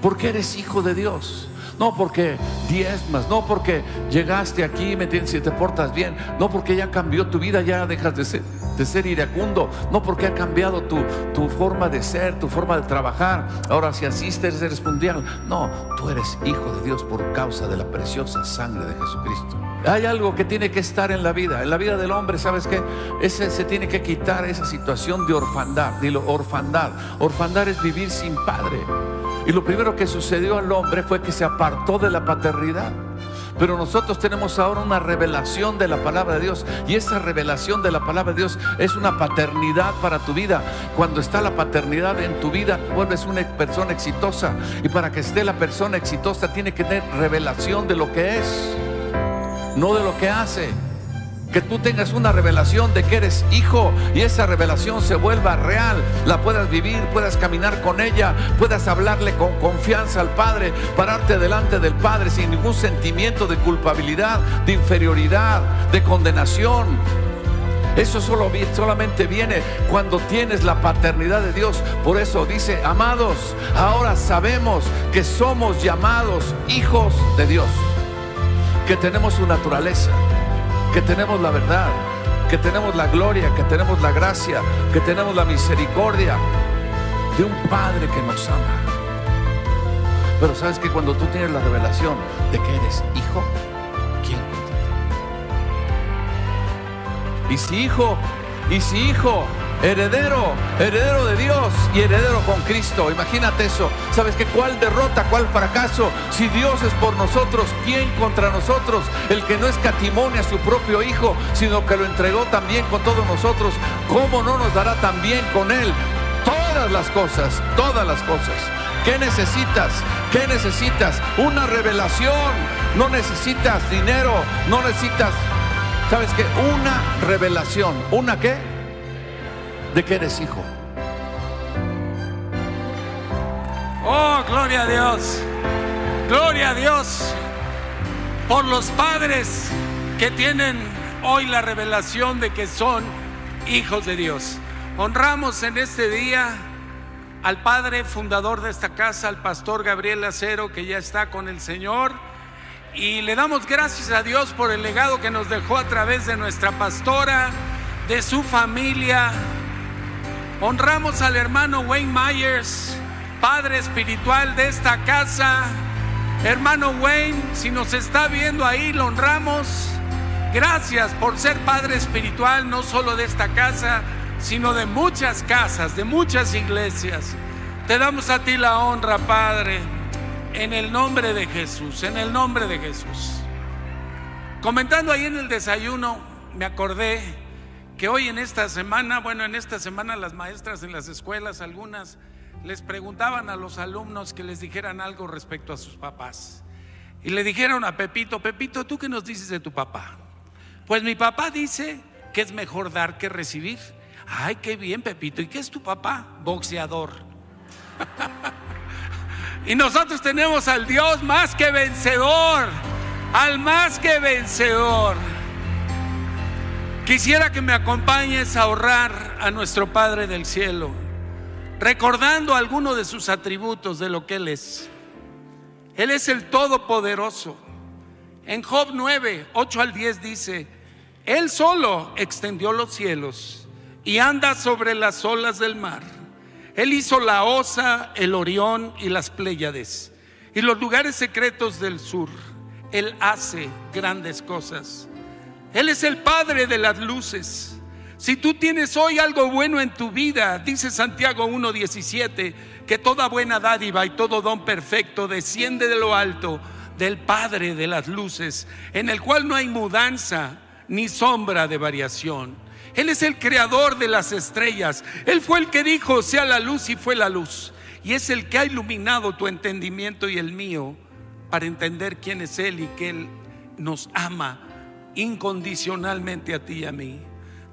porque eres hijo de Dios. No porque diezmas, no porque llegaste aquí, ¿me? Y te portas bien, no porque ya cambió tu vida, ya dejas de ser, iracundo, no porque ha cambiado tu, tu forma de ser, tu forma de trabajar. Ahora, si asistes, eres mundial. No, tú eres hijo de Dios por causa de la preciosa sangre de Jesucristo. Hay algo que tiene que estar en la vida, en la vida del hombre, ¿sabes qué? Ese se tiene que quitar esa situación de orfandad. Dilo, orfandad. Orfandad es vivir sin padre. Y lo primero que sucedió al hombre fue que se apartó de la paternidad. Pero nosotros tenemos ahora una revelación de la palabra de Dios. Y esa revelación de la palabra de Dios es una paternidad para tu vida. Cuando está la paternidad en tu vida, vuelves una persona exitosa. Y para que esté la persona exitosa, tiene que tener revelación de lo que es, no de lo que hace que tú tengas una revelación de que eres hijo y esa revelación se vuelva real, la puedas vivir, puedas caminar con ella, puedas hablarle con confianza al Padre, pararte delante del Padre sin ningún sentimiento de culpabilidad, de inferioridad, de condenación. Eso solo, solamente viene cuando tienes la paternidad de Dios. Por eso dice, amados, ahora sabemos que somos llamados hijos de Dios, que tenemos su naturaleza que tenemos la verdad, que tenemos la gloria, que tenemos la gracia, que tenemos la misericordia de un Padre que nos ama. Pero sabes que cuando tú tienes la revelación de que eres hijo, ¿quién Y si hijo, y si hijo, heredero, heredero de Dios y heredero con Cristo. Imagínate eso. ¿Sabes que cuál derrota, cuál fracaso? Si Dios es por nosotros, ¿quién contra nosotros? El que no escatimone a su propio Hijo, sino que lo entregó también con todos nosotros. ¿Cómo no nos dará también con Él todas las cosas? Todas las cosas. ¿Qué necesitas? ¿Qué necesitas? Una revelación. No necesitas dinero, no necesitas, ¿sabes qué? Una revelación. ¿Una qué? De que eres hijo. Oh, gloria a Dios. Gloria a Dios por los padres que tienen hoy la revelación de que son hijos de Dios. Honramos en este día al padre fundador de esta casa, al pastor Gabriel Acero, que ya está con el Señor. Y le damos gracias a Dios por el legado que nos dejó a través de nuestra pastora, de su familia, Honramos al hermano Wayne Myers, padre espiritual de esta casa. Hermano Wayne, si nos está viendo ahí, lo honramos. Gracias por ser padre espiritual, no solo de esta casa, sino de muchas casas, de muchas iglesias. Te damos a ti la honra, Padre, en el nombre de Jesús, en el nombre de Jesús. Comentando ahí en el desayuno, me acordé que hoy en esta semana, bueno, en esta semana las maestras en las escuelas, algunas, les preguntaban a los alumnos que les dijeran algo respecto a sus papás. Y le dijeron a Pepito, Pepito, ¿tú qué nos dices de tu papá? Pues mi papá dice que es mejor dar que recibir. Ay, qué bien, Pepito. ¿Y qué es tu papá? Boxeador. y nosotros tenemos al Dios más que vencedor, al más que vencedor. Quisiera que me acompañes a ahorrar a nuestro Padre del Cielo, recordando algunos de sus atributos de lo que Él es. Él es el Todopoderoso. En Job 9, 8 al 10 dice, Él solo extendió los cielos y anda sobre las olas del mar. Él hizo la osa, el orión y las pléyades y los lugares secretos del sur. Él hace grandes cosas. Él es el Padre de las luces. Si tú tienes hoy algo bueno en tu vida, dice Santiago 1.17, que toda buena dádiva y todo don perfecto desciende de lo alto del Padre de las luces, en el cual no hay mudanza ni sombra de variación. Él es el creador de las estrellas. Él fue el que dijo, sea la luz y fue la luz. Y es el que ha iluminado tu entendimiento y el mío para entender quién es Él y que Él nos ama incondicionalmente a ti y a mí.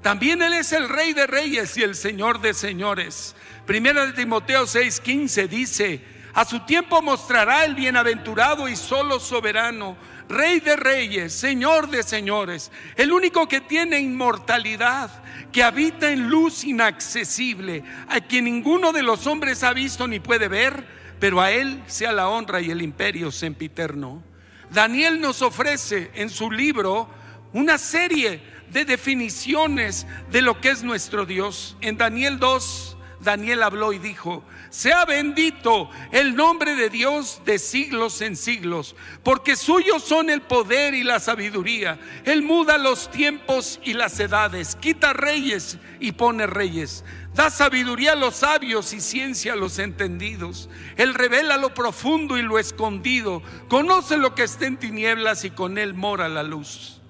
También Él es el Rey de Reyes y el Señor de Señores. Primera de Timoteo 6:15 dice, a su tiempo mostrará el bienaventurado y solo soberano, Rey de Reyes, Señor de Señores, el único que tiene inmortalidad, que habita en luz inaccesible, a quien ninguno de los hombres ha visto ni puede ver pero a Él sea la honra y el imperio sempiterno. Daniel nos ofrece en su libro una serie de definiciones de lo que es nuestro Dios. En Daniel 2, Daniel habló y dijo, sea bendito el nombre de Dios de siglos en siglos, porque suyos son el poder y la sabiduría. Él muda los tiempos y las edades, quita reyes y pone reyes. Da sabiduría a los sabios y ciencia a los entendidos. Él revela lo profundo y lo escondido. Conoce lo que está en tinieblas y con él mora la luz.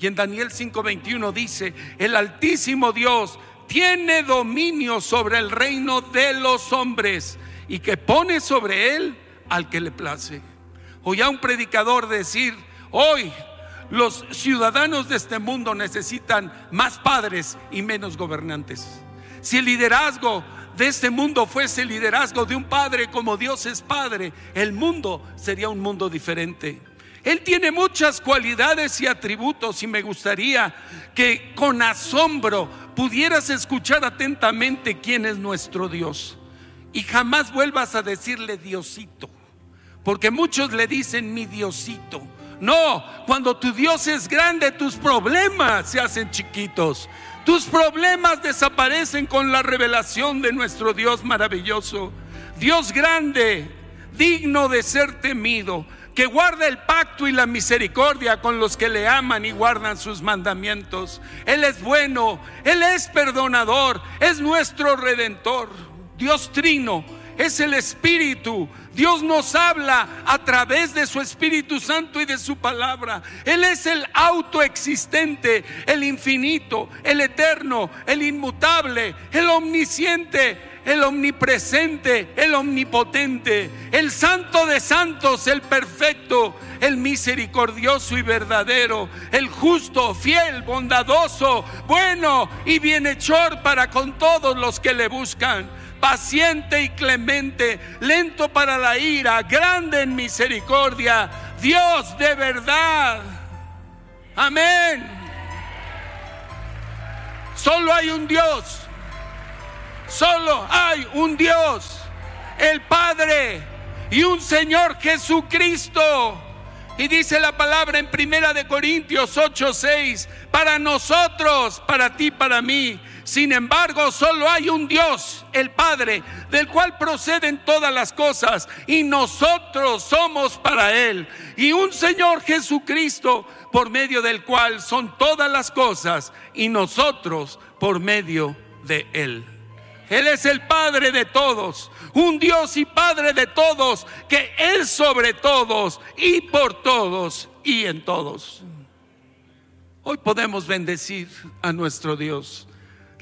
Y en Daniel 5:21 dice, el altísimo Dios tiene dominio sobre el reino de los hombres y que pone sobre él al que le place. Oí a un predicador decir, hoy los ciudadanos de este mundo necesitan más padres y menos gobernantes. Si el liderazgo de este mundo fuese el liderazgo de un padre como Dios es padre, el mundo sería un mundo diferente. Él tiene muchas cualidades y atributos y me gustaría que con asombro pudieras escuchar atentamente quién es nuestro Dios y jamás vuelvas a decirle Diosito, porque muchos le dicen mi Diosito. No, cuando tu Dios es grande, tus problemas se hacen chiquitos. Tus problemas desaparecen con la revelación de nuestro Dios maravilloso. Dios grande, digno de ser temido, que guarda el pacto y la misericordia con los que le aman y guardan sus mandamientos. Él es bueno, Él es perdonador, es nuestro redentor. Dios trino, es el Espíritu. Dios nos habla a través de su Espíritu Santo y de su palabra. Él es el autoexistente, el infinito, el eterno, el inmutable, el omnisciente, el omnipresente, el omnipotente, el santo de santos, el perfecto, el misericordioso y verdadero, el justo, fiel, bondadoso, bueno y bienhechor para con todos los que le buscan paciente y clemente, lento para la ira, grande en misericordia, Dios de verdad. Amén. Solo hay un Dios. Solo hay un Dios, el Padre y un Señor Jesucristo. Y dice la palabra en Primera de Corintios 8, 6, para nosotros, para ti, para mí, sin embargo, solo hay un Dios, el Padre, del cual proceden todas las cosas y nosotros somos para Él. Y un Señor Jesucristo, por medio del cual son todas las cosas y nosotros por medio de Él. Él es el Padre de todos, un Dios y Padre de todos, que es sobre todos y por todos y en todos. Hoy podemos bendecir a nuestro Dios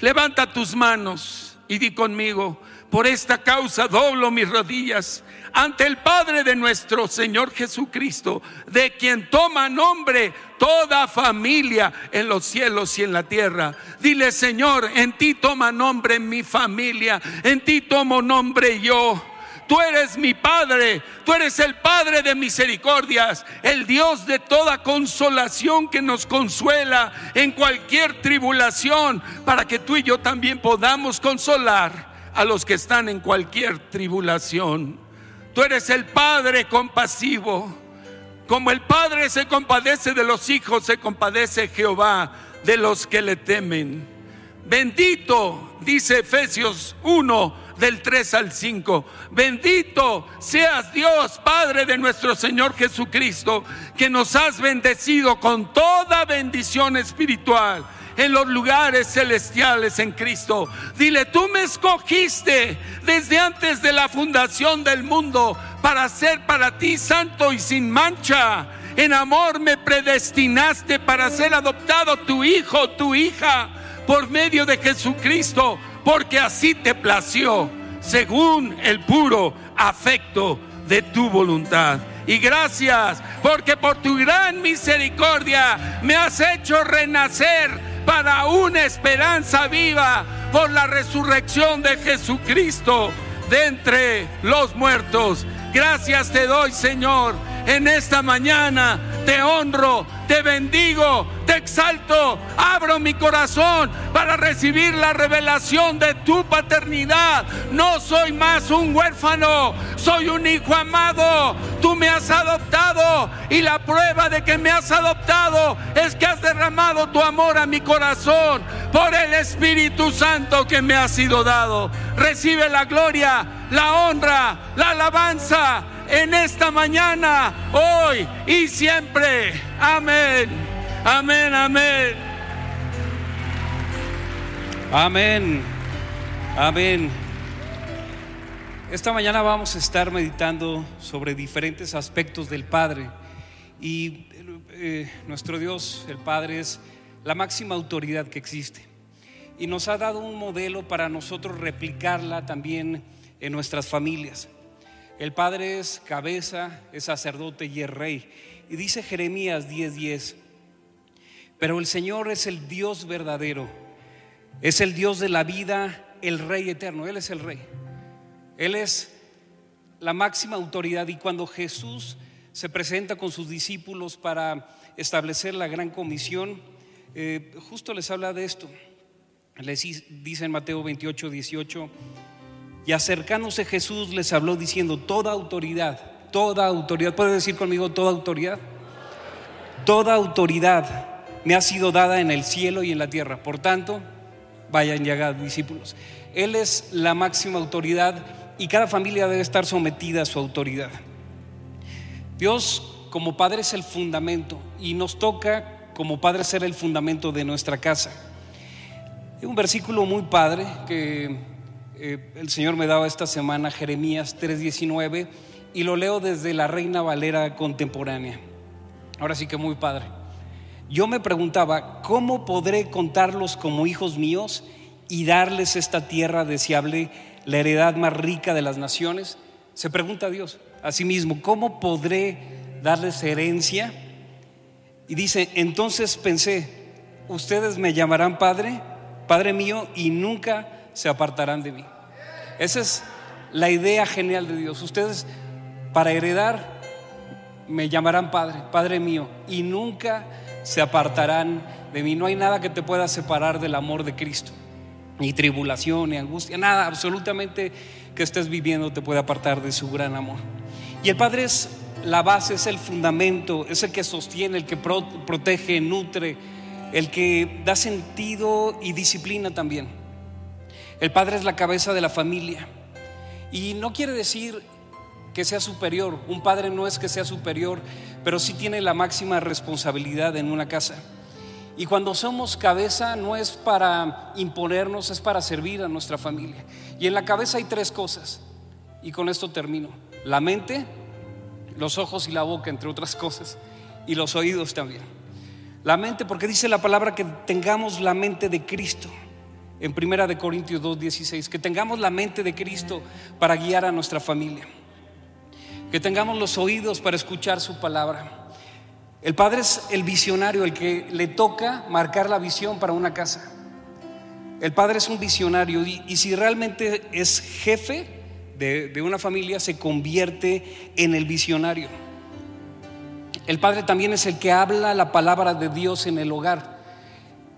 Levanta tus manos y di conmigo, por esta causa doblo mis rodillas ante el Padre de nuestro Señor Jesucristo, de quien toma nombre toda familia en los cielos y en la tierra. Dile, Señor, en ti toma nombre mi familia, en ti tomo nombre yo. Tú eres mi Padre, tú eres el Padre de misericordias, el Dios de toda consolación que nos consuela en cualquier tribulación, para que tú y yo también podamos consolar a los que están en cualquier tribulación. Tú eres el Padre compasivo. Como el Padre se compadece de los hijos, se compadece Jehová de los que le temen. Bendito, dice Efesios 1, del 3 al 5. Bendito seas Dios, Padre de nuestro Señor Jesucristo, que nos has bendecido con toda bendición espiritual en los lugares celestiales en Cristo. Dile, tú me escogiste desde antes de la fundación del mundo para ser para ti santo y sin mancha. En amor me predestinaste para ser adoptado tu hijo, tu hija, por medio de Jesucristo porque así te plació, según el puro afecto de tu voluntad. Y gracias, porque por tu gran misericordia me has hecho renacer para una esperanza viva por la resurrección de Jesucristo de entre los muertos. Gracias te doy, Señor, en esta mañana te honro, te bendigo, te exalto, abro mi corazón para recibir la revelación de tu paternidad. No soy más un huérfano, soy un hijo amado. Tú me has adoptado y la prueba de que me has adoptado es que has derramado tu amor a mi corazón por el Espíritu Santo que me ha sido dado. Recibe la gloria, la honra, la alabanza en esta mañana, hoy y siempre. Amén. Amén, amén. Amén. Amén. Esta mañana vamos a estar meditando sobre diferentes aspectos del Padre. Y eh, nuestro Dios, el Padre, es la máxima autoridad que existe. Y nos ha dado un modelo para nosotros replicarla también en nuestras familias. El Padre es cabeza, es sacerdote y es rey. Y dice Jeremías 10:10, pero el Señor es el Dios verdadero, es el Dios de la vida, el Rey eterno, Él es el Rey. Él es la máxima autoridad y cuando Jesús se presenta con sus discípulos para establecer la gran comisión, eh, justo les habla de esto. Les dice en Mateo 28, 18, y acercándose Jesús les habló diciendo, toda autoridad, toda autoridad, ¿puede decir conmigo toda autoridad? Toda autoridad me ha sido dada en el cielo y en la tierra. Por tanto, vayan y hagan discípulos. Él es la máxima autoridad y cada familia debe estar sometida a su autoridad. Dios como Padre es el fundamento y nos toca como Padre ser el fundamento de nuestra casa. Hay un versículo muy padre que eh, el Señor me daba esta semana Jeremías 3:19 y lo leo desde la Reina Valera contemporánea. Ahora sí que muy padre. Yo me preguntaba, ¿cómo podré contarlos como hijos míos y darles esta tierra deseable, la heredad más rica de las naciones? Se pregunta Dios a sí mismo, ¿cómo podré darles herencia? Y dice, entonces pensé, ustedes me llamarán Padre, Padre mío, y nunca se apartarán de mí. Esa es la idea genial de Dios. Ustedes para heredar me llamarán Padre, Padre mío, y nunca se apartarán de mí. No hay nada que te pueda separar del amor de Cristo. Ni tribulación, ni angustia, nada, absolutamente que estés viviendo te puede apartar de su gran amor. Y el Padre es la base, es el fundamento, es el que sostiene, el que protege, nutre, el que da sentido y disciplina también. El padre es la cabeza de la familia. Y no quiere decir que sea superior. Un padre no es que sea superior, pero sí tiene la máxima responsabilidad en una casa. Y cuando somos cabeza no es para imponernos, es para servir a nuestra familia. Y en la cabeza hay tres cosas. Y con esto termino. La mente, los ojos y la boca, entre otras cosas. Y los oídos también. La mente, porque dice la palabra que tengamos la mente de Cristo en Primera de Corintios 2:16, que tengamos la mente de Cristo para guiar a nuestra familia. Que tengamos los oídos para escuchar su palabra. El padre es el visionario, el que le toca marcar la visión para una casa. El padre es un visionario y, si realmente es jefe de, de una familia, se convierte en el visionario. El padre también es el que habla la palabra de Dios en el hogar.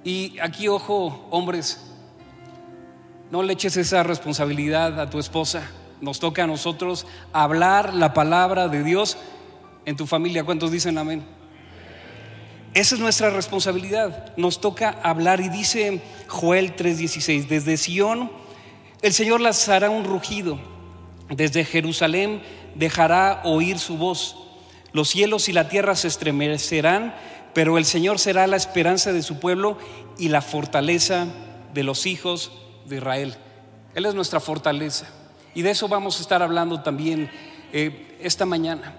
Y aquí, ojo, hombres, no le eches esa responsabilidad a tu esposa. Nos toca a nosotros hablar la palabra de Dios en tu familia. ¿Cuántos dicen amén? Esa es nuestra responsabilidad. Nos toca hablar y dice Joel 3:16, desde Sión el Señor las hará un rugido, desde Jerusalén dejará oír su voz. Los cielos y la tierra se estremecerán, pero el Señor será la esperanza de su pueblo y la fortaleza de los hijos de Israel. Él es nuestra fortaleza. Y de eso vamos a estar hablando también eh, esta mañana.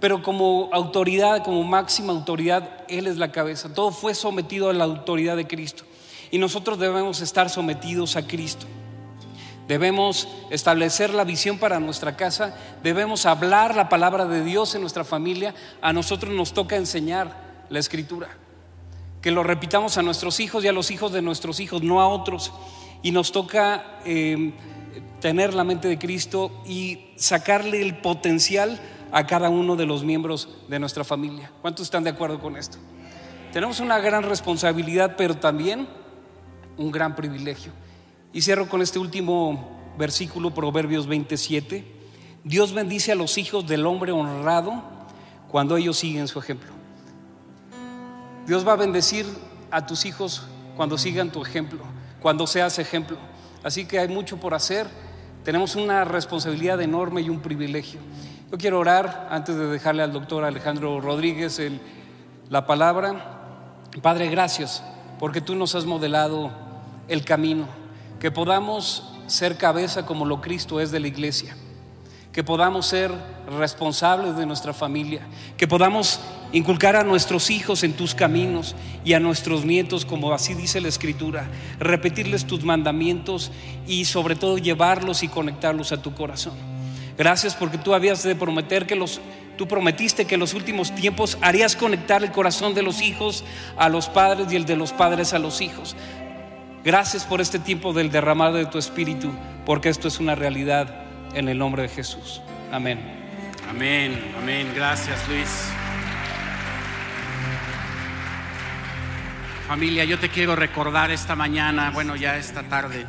Pero como autoridad, como máxima autoridad, Él es la cabeza. Todo fue sometido a la autoridad de Cristo. Y nosotros debemos estar sometidos a Cristo. Debemos establecer la visión para nuestra casa, debemos hablar la palabra de Dios en nuestra familia. A nosotros nos toca enseñar la escritura. Que lo repitamos a nuestros hijos y a los hijos de nuestros hijos, no a otros y nos toca em, tener la mente de Cristo y sacarle el potencial a cada uno de los miembros de nuestra familia. ¿Cuántos están de acuerdo con esto? Tenemos una gran responsabilidad, pero también un gran privilegio. Y cierro con este último versículo, Proverbios 27. Dios bendice a los hijos del hombre honrado cuando ellos siguen su ejemplo. Dios va a bendecir a tus hijos cuando sigan tu ejemplo, cuando seas ejemplo. Así que hay mucho por hacer. Tenemos una responsabilidad enorme y un privilegio. Yo quiero orar antes de dejarle al doctor Alejandro Rodríguez la palabra. Padre, gracias porque tú nos has modelado el camino, que podamos ser cabeza como lo Cristo es de la iglesia, que podamos ser responsables de nuestra familia, que podamos inculcar a nuestros hijos en tus caminos y a nuestros nietos, como así dice la Escritura, repetirles tus mandamientos y sobre todo llevarlos y conectarlos a tu corazón. Gracias porque tú habías de prometer que los Tú prometiste que en los últimos tiempos harías conectar el corazón de los hijos a los padres y el de los padres a los hijos. Gracias por este tiempo del derramado de tu espíritu, porque esto es una realidad en el nombre de Jesús. Amén. Amén, amén. Gracias, Luis. Familia, yo te quiero recordar esta mañana, bueno, ya esta tarde,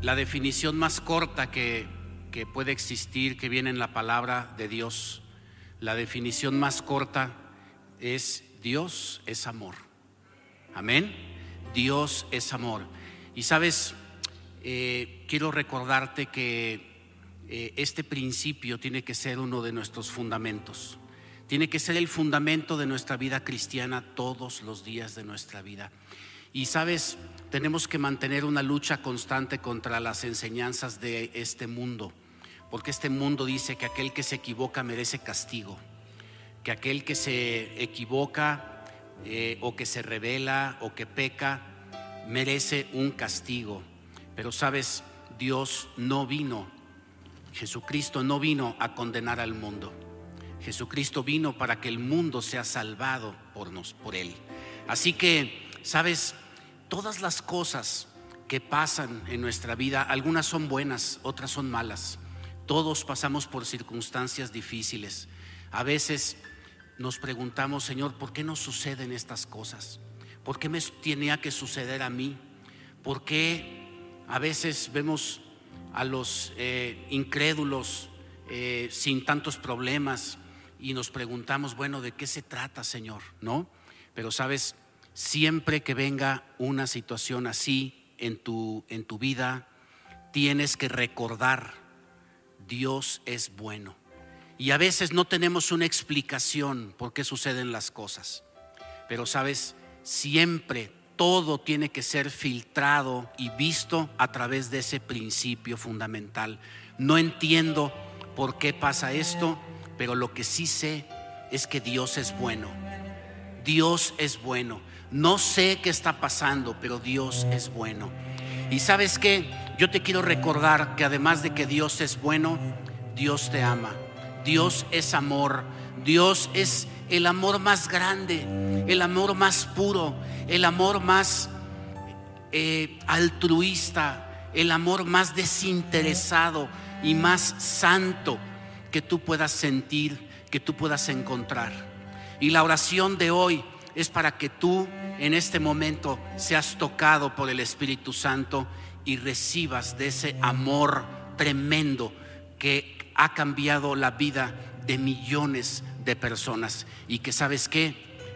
la definición más corta que, que puede existir, que viene en la palabra de Dios. La definición más corta es Dios es amor. Amén. Dios es amor. Y sabes, eh, quiero recordarte que eh, este principio tiene que ser uno de nuestros fundamentos. Tiene que ser el fundamento de nuestra vida cristiana todos los días de nuestra vida. Y sabes, tenemos que mantener una lucha constante contra las enseñanzas de este mundo, porque este mundo dice que aquel que se equivoca merece castigo, que aquel que se equivoca eh, o que se revela o que peca merece un castigo. Pero sabes, Dios no vino, Jesucristo no vino a condenar al mundo. Jesucristo vino para que el mundo sea salvado por, nos, por Él. Así que, sabes, todas las cosas que pasan en nuestra vida, algunas son buenas, otras son malas. Todos pasamos por circunstancias difíciles. A veces nos preguntamos, Señor, ¿por qué nos suceden estas cosas? ¿Por qué me tenía que suceder a mí? ¿Por qué a veces vemos a los eh, incrédulos eh, sin tantos problemas y nos preguntamos, bueno, ¿de qué se trata, Señor? ¿No? Pero sabes, siempre que venga una situación así en tu, en tu vida, tienes que recordar, Dios es bueno. Y a veces no tenemos una explicación por qué suceden las cosas. Pero sabes, siempre todo tiene que ser filtrado y visto a través de ese principio fundamental. No entiendo por qué pasa esto, pero lo que sí sé es que Dios es bueno. Dios es bueno. No sé qué está pasando, pero Dios es bueno. Y sabes qué, yo te quiero recordar que además de que Dios es bueno, Dios te ama. Dios es amor. Dios es el amor más grande, el amor más puro, el amor más eh, altruista, el amor más desinteresado y más santo que tú puedas sentir, que tú puedas encontrar. Y la oración de hoy es para que tú en este momento seas tocado por el Espíritu Santo y recibas de ese amor tremendo que ha cambiado la vida de millones de personas y que sabes qué,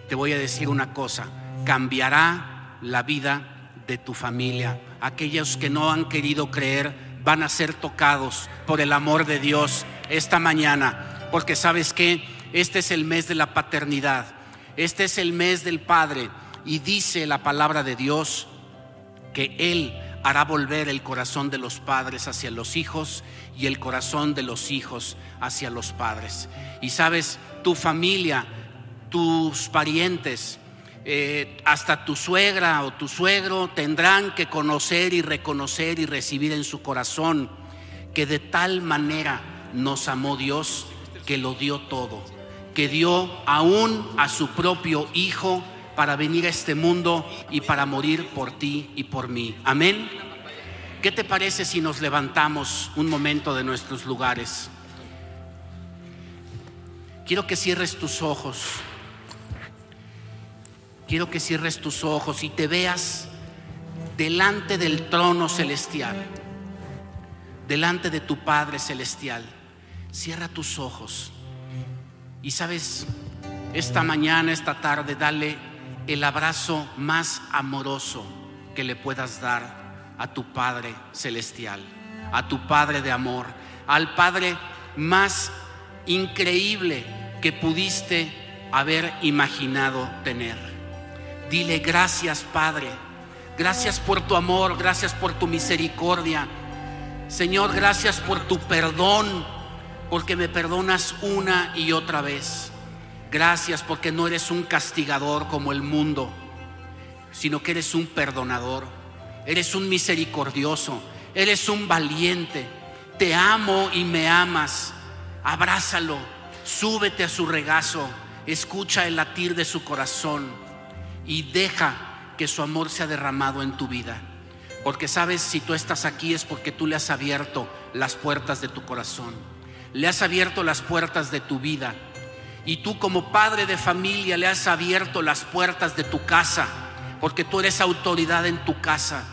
te voy a decir una cosa, cambiará la vida de tu familia. Aquellos que no han querido creer van a ser tocados por el amor de Dios esta mañana, porque sabes que este es el mes de la paternidad, este es el mes del Padre. Y dice la palabra de Dios que Él hará volver el corazón de los padres hacia los hijos y el corazón de los hijos hacia los padres. Y sabes, tu familia, tus parientes, eh, hasta tu suegra o tu suegro tendrán que conocer y reconocer y recibir en su corazón que de tal manera nos amó Dios que lo dio todo, que dio aún a su propio Hijo para venir a este mundo y para morir por ti y por mí. Amén. ¿Qué te parece si nos levantamos un momento de nuestros lugares? quiero que cierres tus ojos. Quiero que cierres tus ojos y te veas delante del trono celestial, delante de tu Padre celestial. Cierra tus ojos. Y sabes, esta mañana, esta tarde, dale el abrazo más amoroso que le puedas dar a tu Padre celestial, a tu Padre de amor, al Padre más increíble que pudiste haber imaginado tener. Dile gracias Padre, gracias por tu amor, gracias por tu misericordia. Señor, gracias por tu perdón, porque me perdonas una y otra vez. Gracias porque no eres un castigador como el mundo, sino que eres un perdonador, eres un misericordioso, eres un valiente. Te amo y me amas. Abrázalo, súbete a su regazo, escucha el latir de su corazón y deja que su amor sea derramado en tu vida. Porque sabes, si tú estás aquí es porque tú le has abierto las puertas de tu corazón, le has abierto las puertas de tu vida y tú como padre de familia le has abierto las puertas de tu casa, porque tú eres autoridad en tu casa.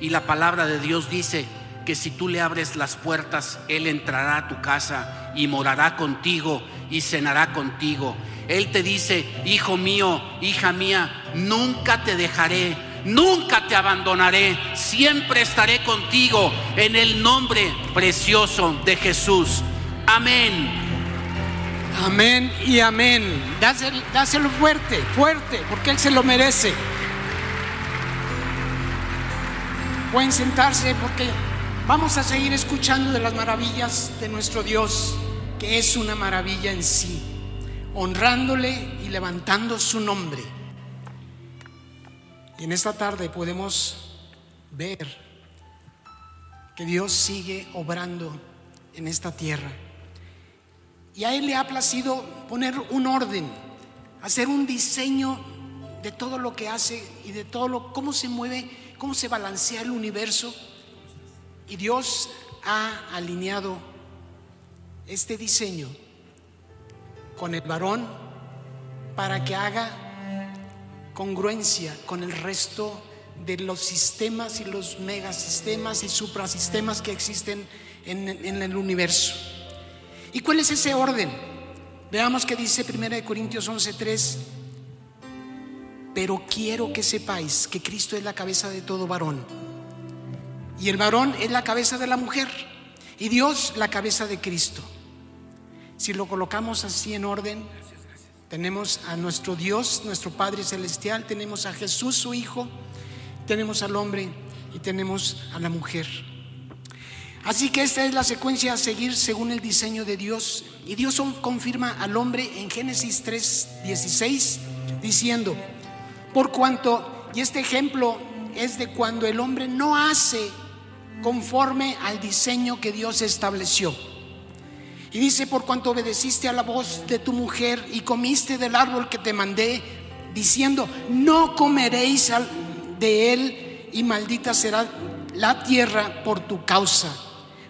Y la palabra de Dios dice que si tú le abres las puertas, Él entrará a tu casa y morará contigo y cenará contigo. Él te dice, hijo mío, hija mía, nunca te dejaré, nunca te abandonaré, siempre estaré contigo en el nombre precioso de Jesús. Amén. Amén y amén. Dáselo, dáselo fuerte, fuerte, porque Él se lo merece. Pueden sentarse porque vamos a seguir escuchando de las maravillas de nuestro Dios, que es una maravilla en sí, honrándole y levantando su nombre. Y en esta tarde podemos ver que Dios sigue obrando en esta tierra. Y a Él le ha placido poner un orden, hacer un diseño de todo lo que hace y de todo lo, cómo se mueve, cómo se balancea el universo. Y Dios ha alineado este diseño con el varón para que haga congruencia con el resto de los sistemas y los megasistemas y suprasistemas que existen en, el universo. ¿Y cuál es ese orden? Veamos que dice 1 Corintios 11:3. Pero quiero que sepáis que Cristo es la cabeza de todo varón. Y el varón es la cabeza de la mujer. Y Dios la cabeza de Cristo. Si lo colocamos así en orden, tenemos a nuestro Dios, nuestro Padre Celestial, tenemos a Jesús, su Hijo, tenemos al hombre y tenemos a la mujer. Así que esta es la secuencia a seguir según el diseño de Dios. Y Dios confirma al hombre en Génesis 3:16 diciendo, por cuanto, y este ejemplo es de cuando el hombre no hace conforme al diseño que Dios estableció. Y dice, por cuanto obedeciste a la voz de tu mujer y comiste del árbol que te mandé, diciendo, no comeréis de él y maldita será la tierra por tu causa.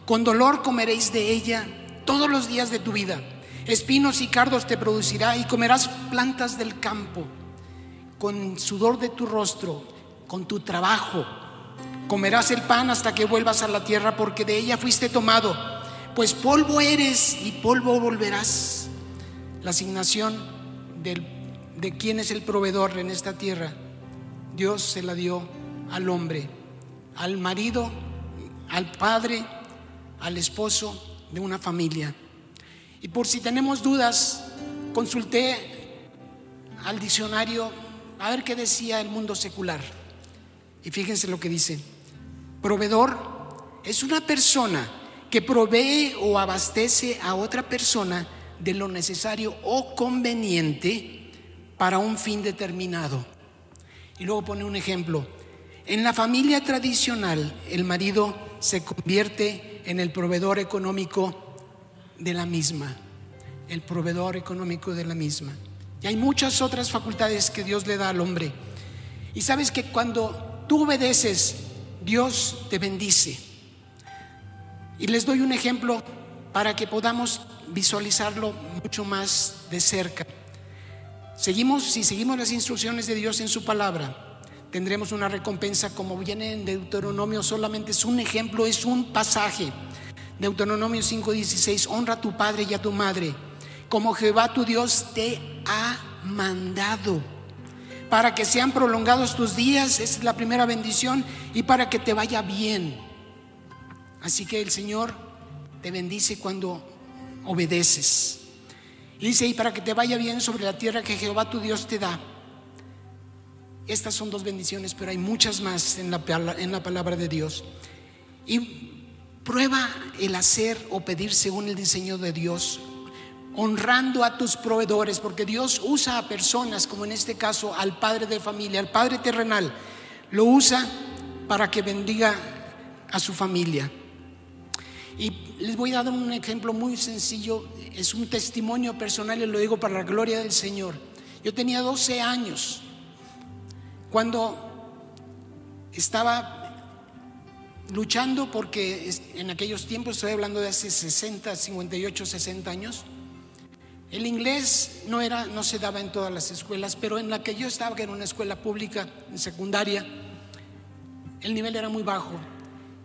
Con dolor comeréis de ella todos los días de tu vida. Espinos y cardos te producirá y comerás plantas del campo. Con sudor de tu rostro, con tu trabajo, comerás el pan hasta que vuelvas a la tierra porque de ella fuiste tomado. Pues polvo eres y polvo volverás. La asignación de quién es el proveedor en esta tierra, Dios se la dio al hombre, al marido, al padre al esposo de una familia. Y por si tenemos dudas, consulté al diccionario a ver qué decía el mundo secular. Y fíjense lo que dice. Proveedor es una persona que provee o abastece a otra persona de lo necesario o conveniente para un fin determinado. Y luego pone un ejemplo. En la familia tradicional, el marido se convierte en el proveedor económico de la misma, el proveedor económico de la misma. Y hay muchas otras facultades que Dios le da al hombre. Y sabes que cuando tú obedeces, Dios te bendice. Y les doy un ejemplo para que podamos visualizarlo mucho más de cerca. Seguimos, si seguimos las instrucciones de Dios en su palabra, tendremos una recompensa como viene en Deuteronomio, solamente es un ejemplo, es un pasaje. Deuteronomio 5:16, honra a tu padre y a tu madre, como Jehová tu Dios te ha mandado, para que sean prolongados tus días, esa es la primera bendición, y para que te vaya bien. Así que el Señor te bendice cuando obedeces. Y dice, y para que te vaya bien sobre la tierra que Jehová tu Dios te da. Estas son dos bendiciones, pero hay muchas más en la, en la palabra de Dios. Y prueba el hacer o pedir según el diseño de Dios, honrando a tus proveedores, porque Dios usa a personas, como en este caso al padre de familia, al padre terrenal, lo usa para que bendiga a su familia. Y les voy a dar un ejemplo muy sencillo, es un testimonio personal y lo digo para la gloria del Señor. Yo tenía 12 años cuando estaba luchando porque en aquellos tiempos, estoy hablando de hace 60, 58, 60 años, el inglés no, era, no se daba en todas las escuelas, pero en la que yo estaba, que era una escuela pública, secundaria, el nivel era muy bajo.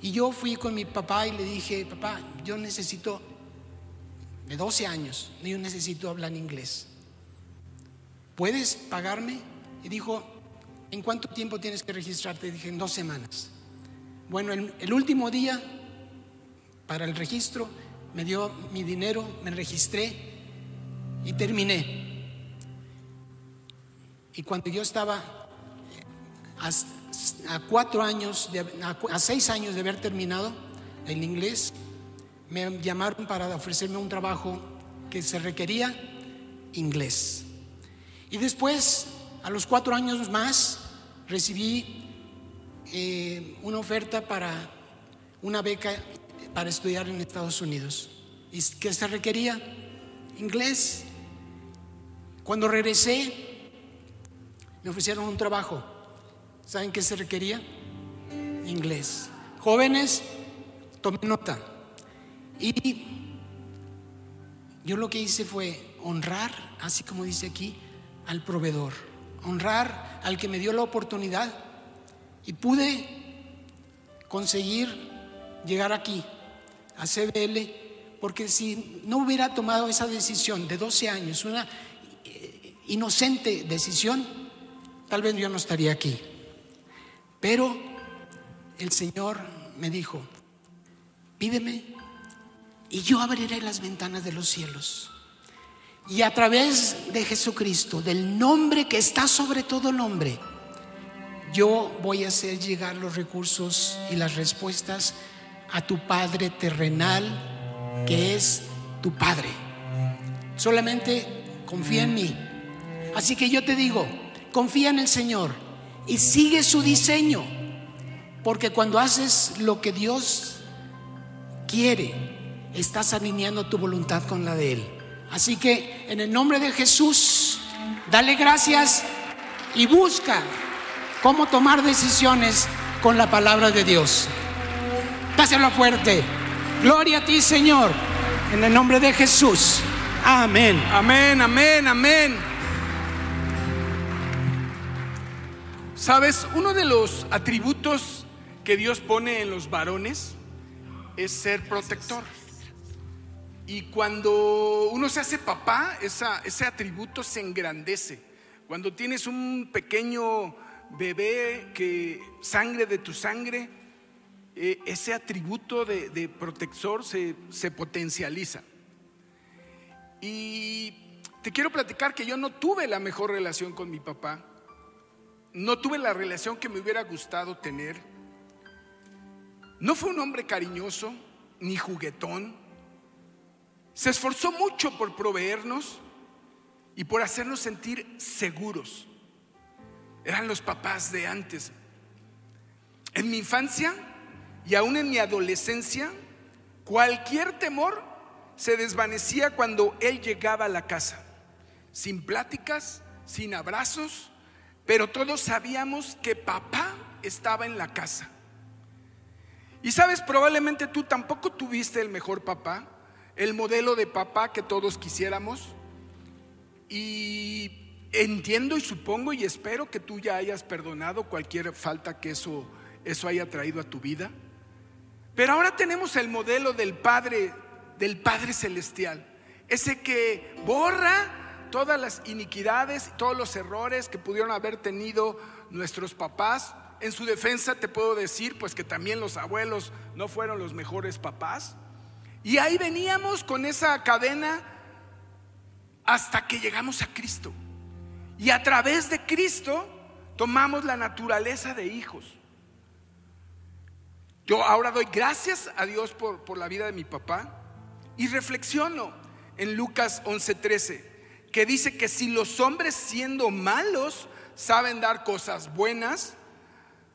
Y yo fui con mi papá y le dije, papá, yo necesito, de 12 años, yo necesito hablar inglés. ¿Puedes pagarme? Y dijo, ¿en cuánto tiempo tienes que registrarte? Y dije, en dos semanas. Bueno, el, el último día para el registro me dio mi dinero, me registré y terminé. Y cuando yo estaba a cuatro años, a seis años de haber terminado el inglés, me llamaron para ofrecerme un trabajo que se requería inglés. Y después, a los cuatro años más, recibí eh, una oferta para una beca para estudiar en Estados Unidos. ¿Y que se requería? Inglés. Cuando regresé, me ofrecieron un trabajo ¿Saben qué se requería? Inglés. Jóvenes, tomen nota. Y yo lo que hice fue honrar, así como dice aquí, al proveedor. Honrar al que me dio la oportunidad. Y pude conseguir llegar aquí, a CBL, porque si no hubiera tomado esa decisión de 12 años, una eh, inocente decisión, tal vez yo no estaría aquí. Pero el Señor me dijo, pídeme y yo abriré las ventanas de los cielos. Y a través de Jesucristo, del nombre que está sobre todo nombre, yo voy a hacer llegar los recursos y las respuestas a tu Padre terrenal, que es tu Padre. Solamente confía en mí. Así que yo te digo, confía en el Señor y sigue su diseño. Porque cuando haces lo que Dios quiere, estás alineando tu voluntad con la de Él. Así que en el nombre de Jesús, dale gracias y busca cómo tomar decisiones con la palabra de Dios. Dáselo fuerte. Gloria a ti, Señor. En el nombre de Jesús. Amén. Amén, amén, amén. Sabes, uno de los atributos que Dios pone en los varones es ser protector. Y cuando uno se hace papá, ese atributo se engrandece. Cuando tienes un pequeño bebé que sangre de tu sangre, eh, ese atributo de, protector se, se potencializa. Y te quiero platicar que yo no tuve la mejor relación con mi papá no tuve la relación que me hubiera gustado tener. No fue un hombre cariñoso ni juguetón. Se esforzó mucho por proveernos y por hacernos sentir seguros. Eran los papás de antes. En mi infancia y aún en mi adolescencia, cualquier temor se desvanecía cuando él llegaba a la casa, sin pláticas, sin abrazos, pero todos sabíamos que papá estaba en la casa. Y sabes, probablemente tú tampoco tuviste el mejor papá. el modelo de papá que todos quisiéramos. Y entiendo y supongo y espero que tú ya hayas perdonado cualquier falta que eso, eso haya traído a tu vida. Pero ahora tenemos el modelo del Padre, del Padre Celestial, ese que borra todas las iniquidades, todos los errores que pudieron haber tenido nuestros papás. En su defensa te puedo decir pues que también los abuelos no fueron los mejores papás. Y ahí veníamos con esa cadena hasta que llegamos a Cristo. Y a través de Cristo tomamos la naturaleza de hijos. Yo ahora doy gracias a Dios por, por la vida de mi papá y reflexiono en Lucas 11:13, que dice que si los hombres siendo malos saben dar cosas buenas,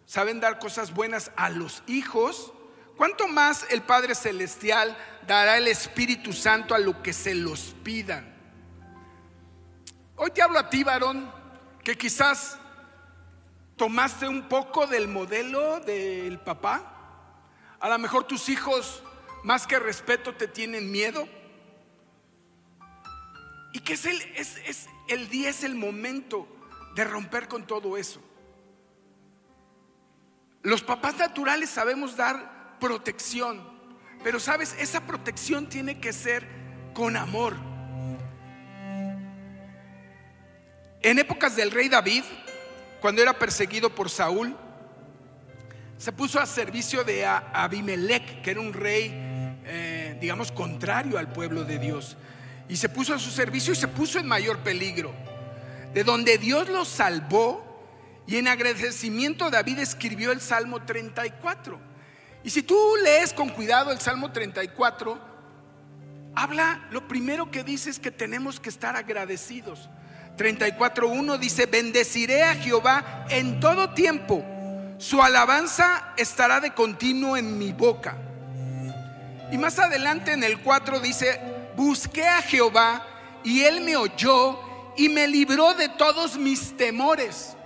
saben dar cosas buenas a los hijos, ¿cuánto más el Padre Celestial dará el Espíritu Santo a lo que se los pidan? Hoy te hablo a ti, varón, que quizás tomaste un poco del modelo del papá. A lo mejor tus hijos, más que respeto, te tienen miedo. Que es el, es, es el día, es el momento de romper con todo eso. Los papás naturales sabemos dar protección, pero sabes, esa protección tiene que ser con amor. En épocas del rey David, cuando era perseguido por Saúl, se puso a servicio de Abimelech, que era un rey, eh, digamos, contrario al pueblo de Dios. Y se puso a su servicio y se puso en mayor peligro. De donde Dios lo salvó y en agradecimiento David escribió el Salmo 34. Y si tú lees con cuidado el Salmo 34, habla, lo primero que dice es que tenemos que estar agradecidos. 34.1 dice, bendeciré a Jehová en todo tiempo, su alabanza estará de continuo en mi boca. Y más adelante en el 4 dice, busqué a Jehová y él me oyó y me libró de todos mis temores.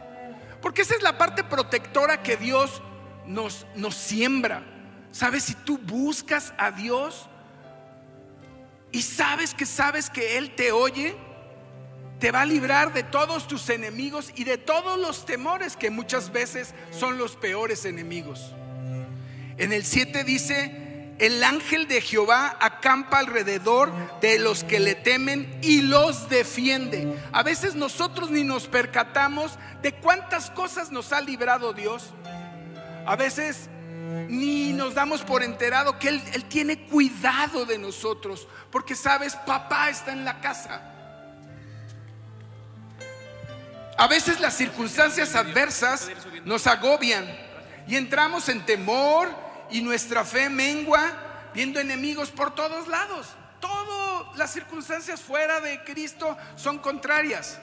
Porque esa es la parte protectora que Dios nos, nos siembra. ¿Sabes? Si tú buscas a Dios y sabes que sabes que Él te oye, te va a librar de todos tus enemigos y de todos los temores que muchas veces son los peores enemigos. En el 7 dice, el ángel de Jehová acampa alrededor de los que le temen y los defiende. A veces nosotros ni nos percatamos de cuántas cosas nos ha librado Dios. A veces ni nos damos por enterado que Él, Él tiene cuidado de nosotros, porque sabes, papá está en la casa. A veces las circunstancias adversas nos agobian y entramos en temor y nuestra fe mengua viendo enemigos por todos lados. Todas las circunstancias fuera de Cristo son contrarias.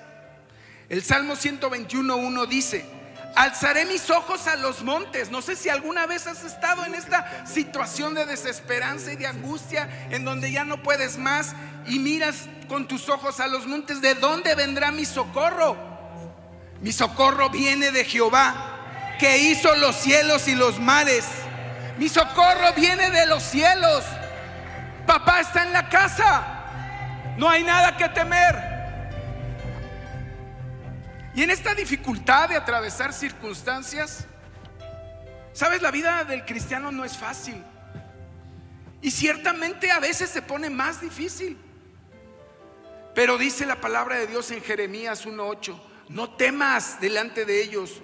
El Salmo 121.1 dice, alzaré mis ojos a los montes. No sé si alguna vez has estado en esta situación de desesperanza y de angustia en donde ya no puedes más y miras con tus ojos a los montes. ¿De dónde vendrá mi socorro? Mi socorro viene de Jehová, que hizo los cielos y los mares. Mi socorro viene de los cielos. Papá está en la casa. No hay nada que temer. Y en esta dificultad de atravesar circunstancias, sabes, la vida del cristiano no es fácil. Y ciertamente a veces se pone más difícil. Pero dice la palabra de Dios en Jeremías 1.8 no temas delante de ellos,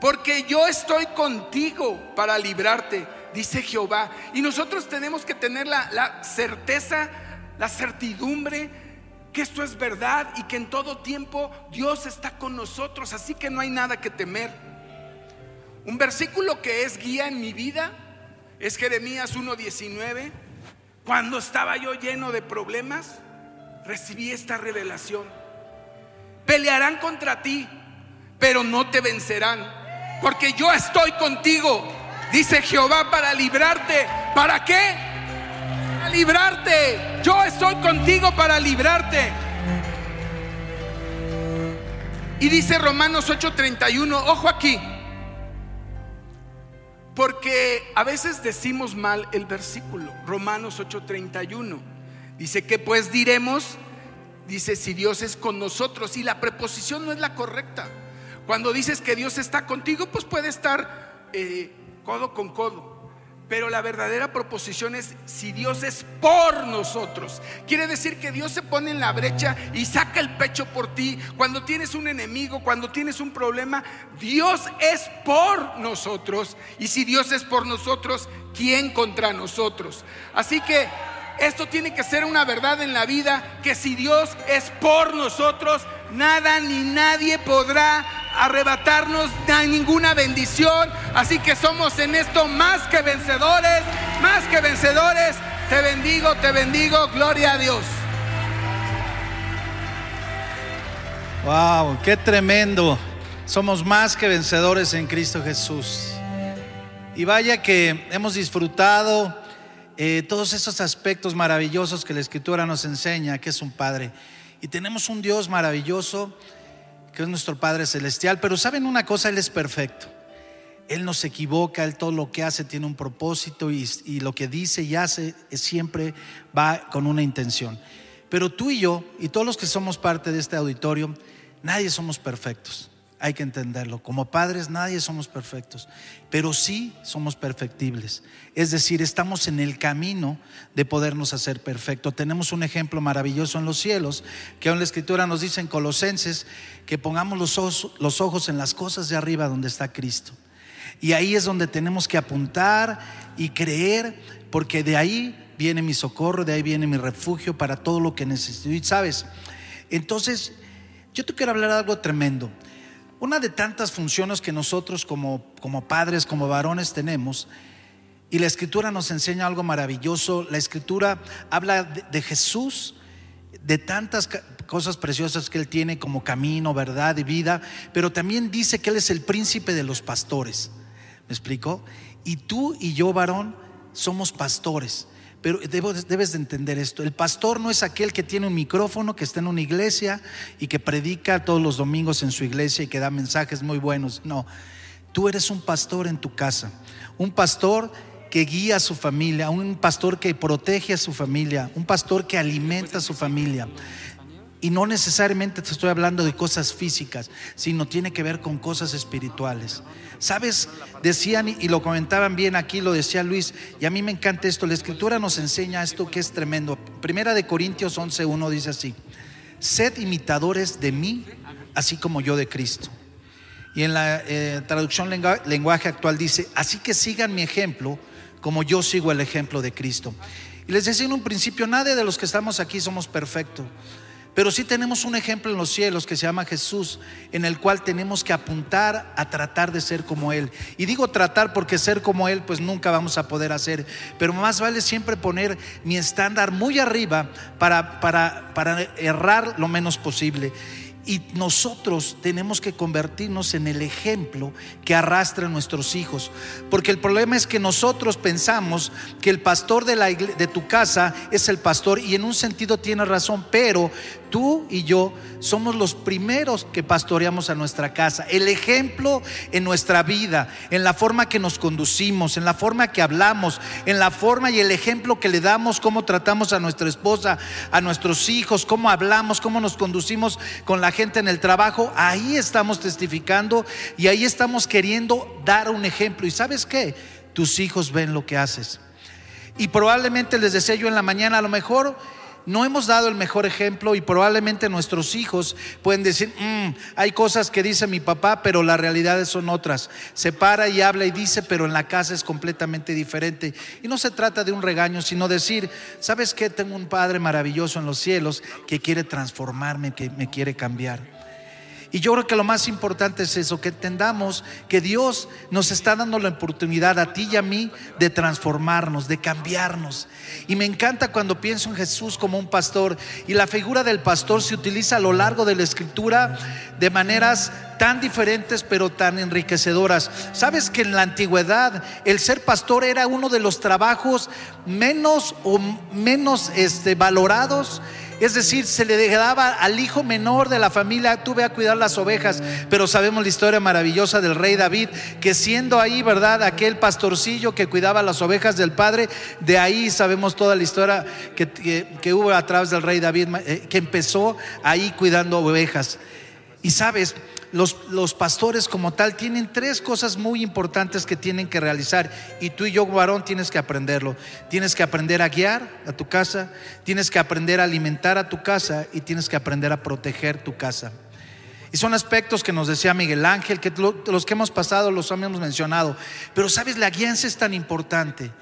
porque yo estoy contigo para librarte, dice Jehová. Y nosotros tenemos que tener la, certeza, la certidumbre que esto es verdad y que en todo tiempo Dios está con nosotros, así que no hay nada que temer. Un versículo que es guía en mi vida es Jeremías 1.19. Cuando estaba yo lleno de problemas, recibí esta revelación. Pelearán contra ti, pero no te vencerán. Porque yo estoy contigo, dice Jehová, para librarte. ¿Para qué? Para librarte. Yo estoy contigo para librarte. Y dice Romanos 8:31, ojo aquí, porque a veces decimos mal el versículo, Romanos 8:31. Dice que pues diremos, dice si Dios es con nosotros y la preposición no es la correcta. Cuando dices que Dios está contigo, pues puede estar eh, codo con codo. Pero la verdadera proposición es si Dios es por nosotros. Quiere decir que Dios se pone en la brecha y saca el pecho por ti. Cuando tienes un enemigo, cuando tienes un problema, Dios es por nosotros. Y si Dios es por nosotros, ¿quién contra nosotros? Así que esto tiene que ser una verdad en la vida, que si Dios es por nosotros, nada ni nadie podrá arrebatarnos ninguna bendición. Así que somos en esto más que vencedores, más que vencedores. Te bendigo, te bendigo, gloria a Dios. Wow, qué tremendo. Somos más que vencedores en Cristo Jesús. Y vaya que hemos disfrutado eh, todos esos aspectos maravillosos que la Escritura nos enseña, que es un Padre. Y tenemos un Dios maravilloso, que es nuestro Padre Celestial. Pero saben una cosa, Él es perfecto. Él no se equivoca, Él todo lo que hace tiene un propósito y, y lo que dice y hace siempre va con una intención. Pero tú y yo, y todos los que somos parte de este auditorio, nadie somos perfectos hay que entenderlo. Como padres nadie somos perfectos, pero sí somos perfectibles. Es decir, estamos en el camino de podernos hacer perfecto. Tenemos un ejemplo maravilloso en los cielos, que en la escritura nos dice en Colosenses que pongamos los ojos, los ojos en las cosas de arriba donde está Cristo. Y ahí es donde tenemos que apuntar y creer, porque de ahí viene mi socorro, de ahí viene mi refugio para todo lo que necesito. Y sabes, entonces yo te quiero hablar de algo tremendo. Una de tantas funciones que nosotros como, como padres, como varones tenemos, y la escritura nos enseña algo maravilloso, la escritura habla de, de Jesús, de tantas cosas preciosas que Él tiene como camino, verdad y vida, pero también dice que Él es el príncipe de los pastores. ¿Me explico? Y tú y yo, varón, somos pastores. Pero debes de entender esto. El pastor no es aquel que tiene un micrófono, que está en una iglesia y que predica todos los domingos en su iglesia y que da mensajes muy buenos. No, tú eres un pastor en tu casa. Un pastor que guía a su familia, un pastor que protege a su familia, un pastor que alimenta a su familia. Y no necesariamente te estoy hablando de cosas físicas, sino tiene que ver con cosas espirituales. Sabes, decían y lo comentaban bien aquí, lo decía Luis, y a mí me encanta esto, la escritura nos enseña esto que es tremendo. Primera de Corintios 11.1 dice así, sed imitadores de mí, así como yo de Cristo. Y en la eh, traducción lenguaje actual dice, así que sigan mi ejemplo como yo sigo el ejemplo de Cristo. Y les decía en un principio, nadie de los que estamos aquí somos perfectos. Pero sí tenemos un ejemplo en los cielos que se llama Jesús, en el cual tenemos que apuntar a tratar de ser como Él. Y digo tratar porque ser como Él pues nunca vamos a poder hacer, pero más vale siempre poner mi estándar muy arriba para, para, para errar lo menos posible. Y nosotros tenemos que convertirnos en el ejemplo que arrastran nuestros hijos. Porque el problema es que nosotros pensamos que el pastor de, la de tu casa es el pastor y en un sentido tiene razón, pero tú y yo somos los primeros que pastoreamos a nuestra casa. El ejemplo en nuestra vida, en la forma que nos conducimos, en la forma que hablamos, en la forma y el ejemplo que le damos, cómo tratamos a nuestra esposa, a nuestros hijos, cómo hablamos, cómo nos conducimos con la gente en el trabajo. Ahí estamos testificando y ahí estamos queriendo dar un ejemplo. ¿Y sabes qué? Tus hijos ven lo que haces. Y probablemente les deseo yo en la mañana, a lo mejor no hemos dado el mejor ejemplo y probablemente nuestros hijos pueden decir, mm, hay cosas que dice mi papá, pero las realidades son otras. Se para y habla y dice, pero en la casa es completamente diferente. Y no se trata de un regaño, sino decir, ¿sabes qué? Tengo un Padre maravilloso en los cielos que quiere transformarme, que me quiere cambiar. Y yo creo que lo más importante es eso, que entendamos que Dios nos está dando la oportunidad a ti y a mí de transformarnos, de cambiarnos. Y me encanta cuando pienso en Jesús como un pastor y la figura del pastor se utiliza a lo largo de la escritura de maneras tan diferentes pero tan enriquecedoras. Sabes que en la antigüedad el ser pastor era uno de los trabajos menos o menos este, valorados Es decir, se le dejaba al hijo menor de la familia, tuve a cuidar las ovejas, pero sabemos la historia maravillosa del rey David, que siendo ahí, ¿verdad? Aquel pastorcillo que cuidaba las ovejas del padre, de ahí sabemos toda la historia que, que, hubo a través del rey David, eh, que empezó ahí cuidando ovejas. Y sabes, los, pastores como tal tienen tres cosas muy importantes que tienen que realizar y tú y yo, varón, tienes que aprenderlo. Tienes que aprender a guiar a tu casa, tienes que aprender a alimentar a tu casa y tienes que aprender a proteger tu casa. Y son aspectos que nos decía Miguel Ángel, que los que hemos pasado los hemos mencionado. Pero sabes, la guianza es tan importante.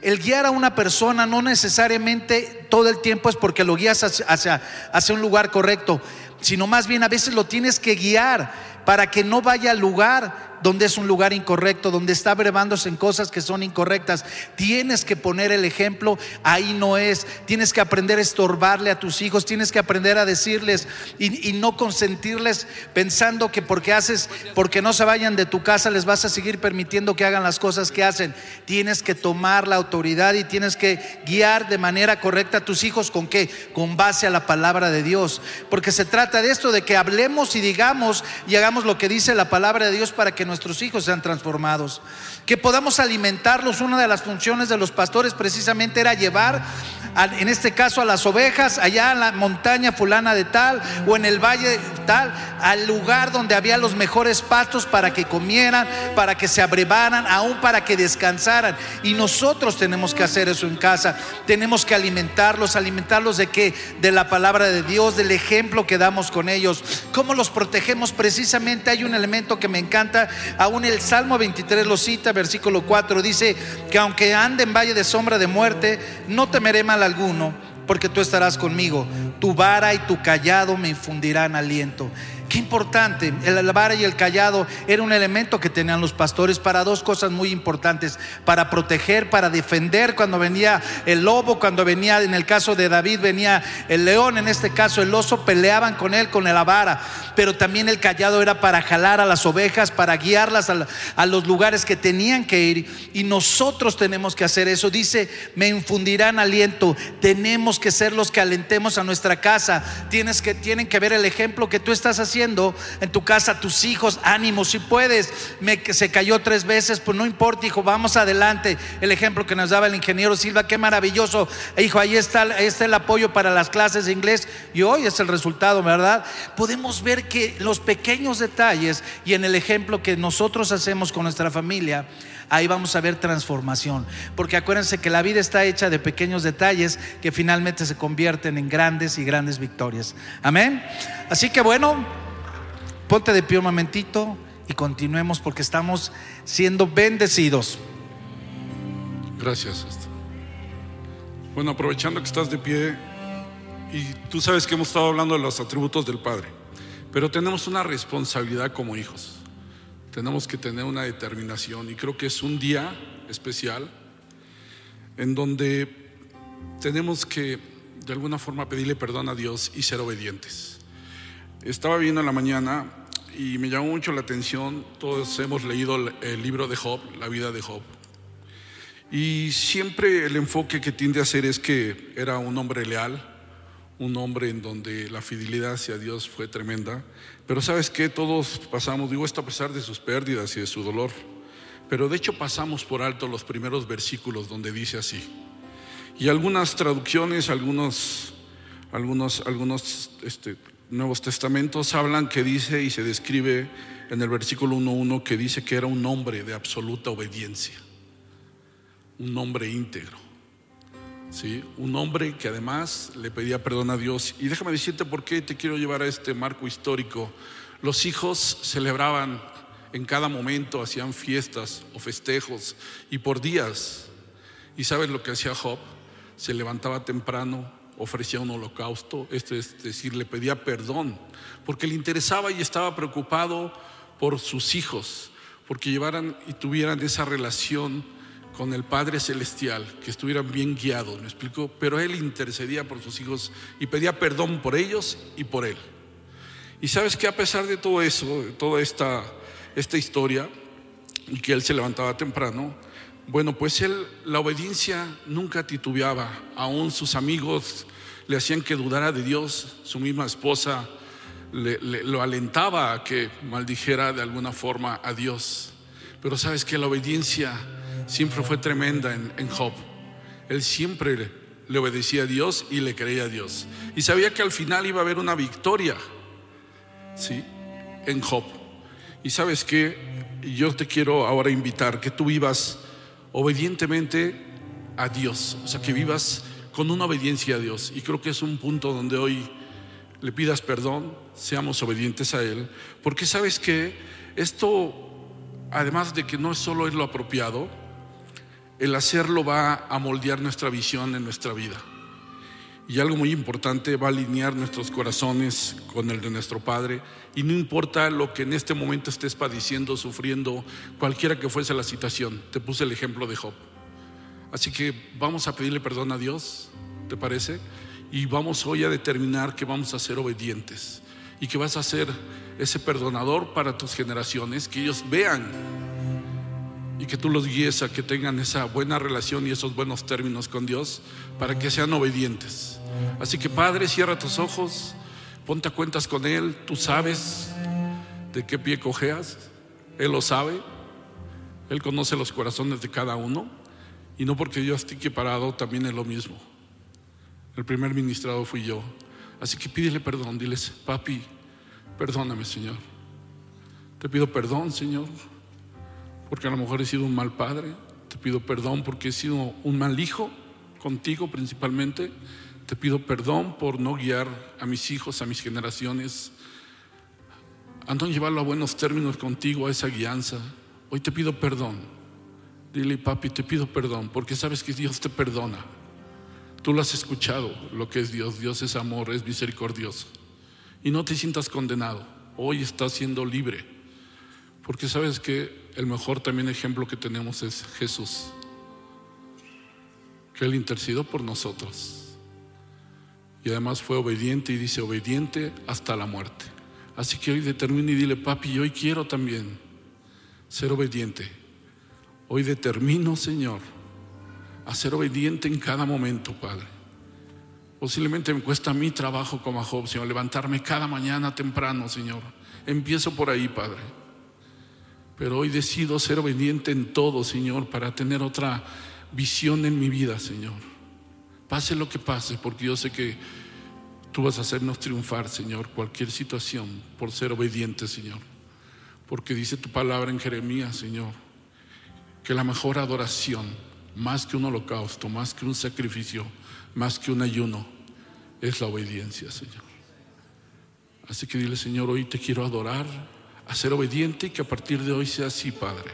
El guiar a una persona no necesariamente todo el tiempo es porque lo guías hacia, hacia un lugar correcto sino más bien a veces lo tienes que guiar para que no vaya al lugar donde es un lugar incorrecto, donde está brevándose en cosas que son incorrectas. Tienes que poner el ejemplo, ahí no es. Tienes que aprender a estorbarle a tus hijos, tienes que aprender a decirles y, no consentirles pensando que porque haces, porque no se vayan de tu casa, les vas a seguir permitiendo que hagan las cosas que hacen. Tienes que tomar la autoridad y tienes que guiar de manera correcta a tus hijos con qué? Con base a la palabra de Dios. Porque se trata de esto, de que hablemos y digamos y hagamos lo que dice la palabra de Dios para que nuestros hijos sean transformados. Que podamos alimentarlos. Una de las funciones de los pastores precisamente era llevar, en este caso a las ovejas, allá en la montaña fulana de tal o en el valle tal, al lugar donde había los mejores pastos para que comieran, para que se abrevaran, aún para que descansaran. Y nosotros tenemos que hacer eso en casa. Tenemos que alimentarlos, alimentarlos de qué? De la palabra de Dios, del ejemplo que damos con ellos. ¿Cómo los protegemos? Precisamente hay un elemento que me encanta Aún el Salmo 23 lo cita, versículo 4, dice que aunque ande en valle de sombra de muerte, no temeré mal alguno, porque tú estarás conmigo. Tu vara y tu callado me infundirán aliento. Qué importante, el vara y el callado era un elemento que tenían los pastores para dos cosas muy importantes, para proteger, para defender. Cuando venía el lobo, cuando venía, en el caso de David venía el león, en este caso el oso, peleaban con él con la vara, pero también el callado era para jalar a las ovejas, para guiarlas a, los lugares que tenían que ir. Y nosotros tenemos que hacer eso. Dice, me infundirán aliento, tenemos que ser los que alentemos a nuestra casa, tienes que, tienen que ver el ejemplo que tú estás haciendo en tu casa, tus hijos, ánimo, si puedes, me, se cayó tres veces, pues no importa, hijo, vamos adelante. El ejemplo que nos daba el ingeniero Silva, qué maravilloso, hijo, ahí está, ahí está el apoyo para las clases de inglés y hoy es el resultado, ¿verdad? Podemos ver que los pequeños detalles y en el ejemplo que nosotros hacemos con nuestra familia, ahí vamos a ver transformación. Porque acuérdense que la vida está hecha de pequeños detalles que finalmente se convierten en grandes y grandes victorias. Amén. Así que bueno, ponte de pie un momentito y continuemos porque estamos siendo bendecidos. Gracias. Bueno, aprovechando que estás de pie y tú sabes que hemos estado hablando de los atributos del Padre, pero tenemos una responsabilidad como hijos tenemos que tener una determinación y creo que es un día especial en donde tenemos que de alguna forma pedirle perdón a Dios y ser obedientes. Estaba viendo en la mañana y me llamó mucho la atención, todos hemos leído el libro de Job, la vida de Job. Y siempre el enfoque que tiende a hacer es que era un hombre leal, un hombre en donde la fidelidad hacia Dios fue tremenda. Pero sabes que todos pasamos, digo esto a pesar de sus pérdidas y de su dolor, pero de hecho pasamos por alto los primeros versículos donde dice así. Y algunas traducciones, algunos, algunos, algunos este, Nuevos Testamentos hablan que dice y se describe en el versículo 1.1 que dice que era un hombre de absoluta obediencia, un hombre íntegro. ¿Sí? un hombre que además le pedía perdón a Dios. Y déjame decirte por qué te quiero llevar a este marco histórico. Los hijos celebraban en cada momento, hacían fiestas o festejos y por días. ¿Y sabes lo que hacía Job? Se levantaba temprano, ofrecía un holocausto, esto es decir, le pedía perdón, porque le interesaba y estaba preocupado por sus hijos, porque llevaran y tuvieran esa relación con el Padre Celestial, que estuvieran bien guiados, me explico, pero él intercedía por sus hijos y pedía perdón por ellos y por él. Y sabes que a pesar de todo eso, de toda esta, esta historia, y que él se levantaba temprano, bueno, pues él, la obediencia nunca titubeaba, aún sus amigos le hacían que dudara de Dios. Su misma esposa lo alentaba a que maldijera de alguna forma a Dios. Pero sabes que la obediencia siempre fue tremenda en, en Job. Él siempre le, obedecía a Dios y le creía a Dios. Y sabía que al final iba a haber una victoria, ¿sí? En Job. Y sabes que yo te quiero ahora invitar que tú vivas obedientemente a Dios, o sea, que vivas con una obediencia a Dios. Y creo que es un punto donde hoy le pidas perdón, seamos obedientes a Él, porque sabes que esto, además de que no solo es lo apropiado, el hacerlo va a moldear nuestra visión en nuestra vida. Y algo muy importante, va a alinear nuestros corazones con el de nuestro Padre. Y no importa lo que en este momento estés padeciendo, sufriendo, cualquiera que fuese la situación. Te puse el ejemplo de Job. Así que vamos a pedirle perdón a Dios, ¿te parece? Y vamos hoy a determinar que vamos a ser obedientes y que vas a ser ese perdonador para tus generaciones, que ellos vean y que tú los guíes a que tengan esa buena relación y esos buenos términos con Dios para que sean obedientes. Así que Padre, cierra tus ojos, ponte a cuentas con Él, tú sabes de qué pie cojeas, Él lo sabe, Él conoce los corazones de cada uno y no porque yo esté parado también es lo mismo. El primer ministrado fui yo. Así que pídele perdón, diles, papi, perdóname Señor. Te pido perdón, Señor, porque a lo mejor he sido un mal padre. Te pido perdón porque he sido un mal hijo, contigo principalmente. Te pido perdón por no guiar a mis hijos, a mis generaciones, a no llevarlo a buenos términos contigo, a esa guianza. Hoy te pido perdón. Dile, papi, te pido perdón, porque sabes que Dios te perdona. Tú lo has escuchado, lo que es Dios. Dios es amor, es misericordioso. Y no te sientas condenado. Hoy estás siendo libre. Porque sabes que el mejor también ejemplo que tenemos es Jesús. Que Él intercedió por nosotros. Y además fue obediente y dice obediente hasta la muerte. Así que hoy determina y dile, papi, hoy quiero también ser obediente. Hoy determino, Señor, a ser obediente en cada momento, Padre. Posiblemente me cuesta mi trabajo como a Job, Señor, levantarme cada mañana temprano, Señor. Empiezo por ahí, Padre. Pero hoy decido ser obediente en todo, Señor, para tener otra visión en mi vida, Señor. Pase lo que pase, porque yo sé que tú vas a hacernos triunfar, Señor, cualquier situación, por ser obediente, Señor. Porque dice tu palabra en Jeremías, Señor, que la mejor adoración, más que un holocausto, más que un sacrificio, más que un ayuno, es la obediencia, Señor. Así que dile, Señor, hoy te quiero adorar, a ser obediente y que a partir de hoy sea así, Padre.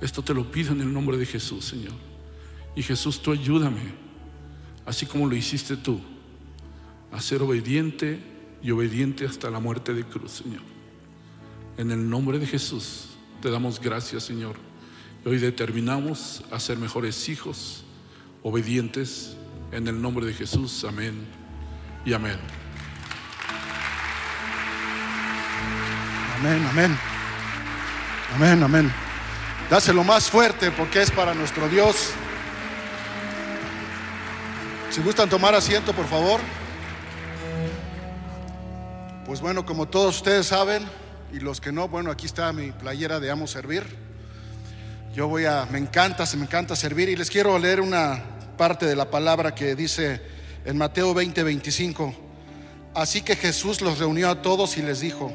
Esto te lo pido en el nombre de Jesús, Señor. Y Jesús, tú ayúdame, así como lo hiciste tú, a ser obediente y obediente hasta la muerte de cruz, Señor. En el nombre de Jesús, te damos gracias, Señor. Hoy determinamos a ser mejores hijos, obedientes, en el nombre de Jesús. Amén y amén. Amén, amén. Amén, amén. Dáselo más fuerte porque es para nuestro Dios. Si gustan tomar asiento, por favor. Pues bueno, como todos ustedes saben, y los que no, bueno, aquí está mi playera de Amo Servir. Yo voy a, me encanta, se me encanta servir y les quiero leer una parte de la palabra que dice en Mateo 20, 25. Así que Jesús los reunió a todos y les dijo,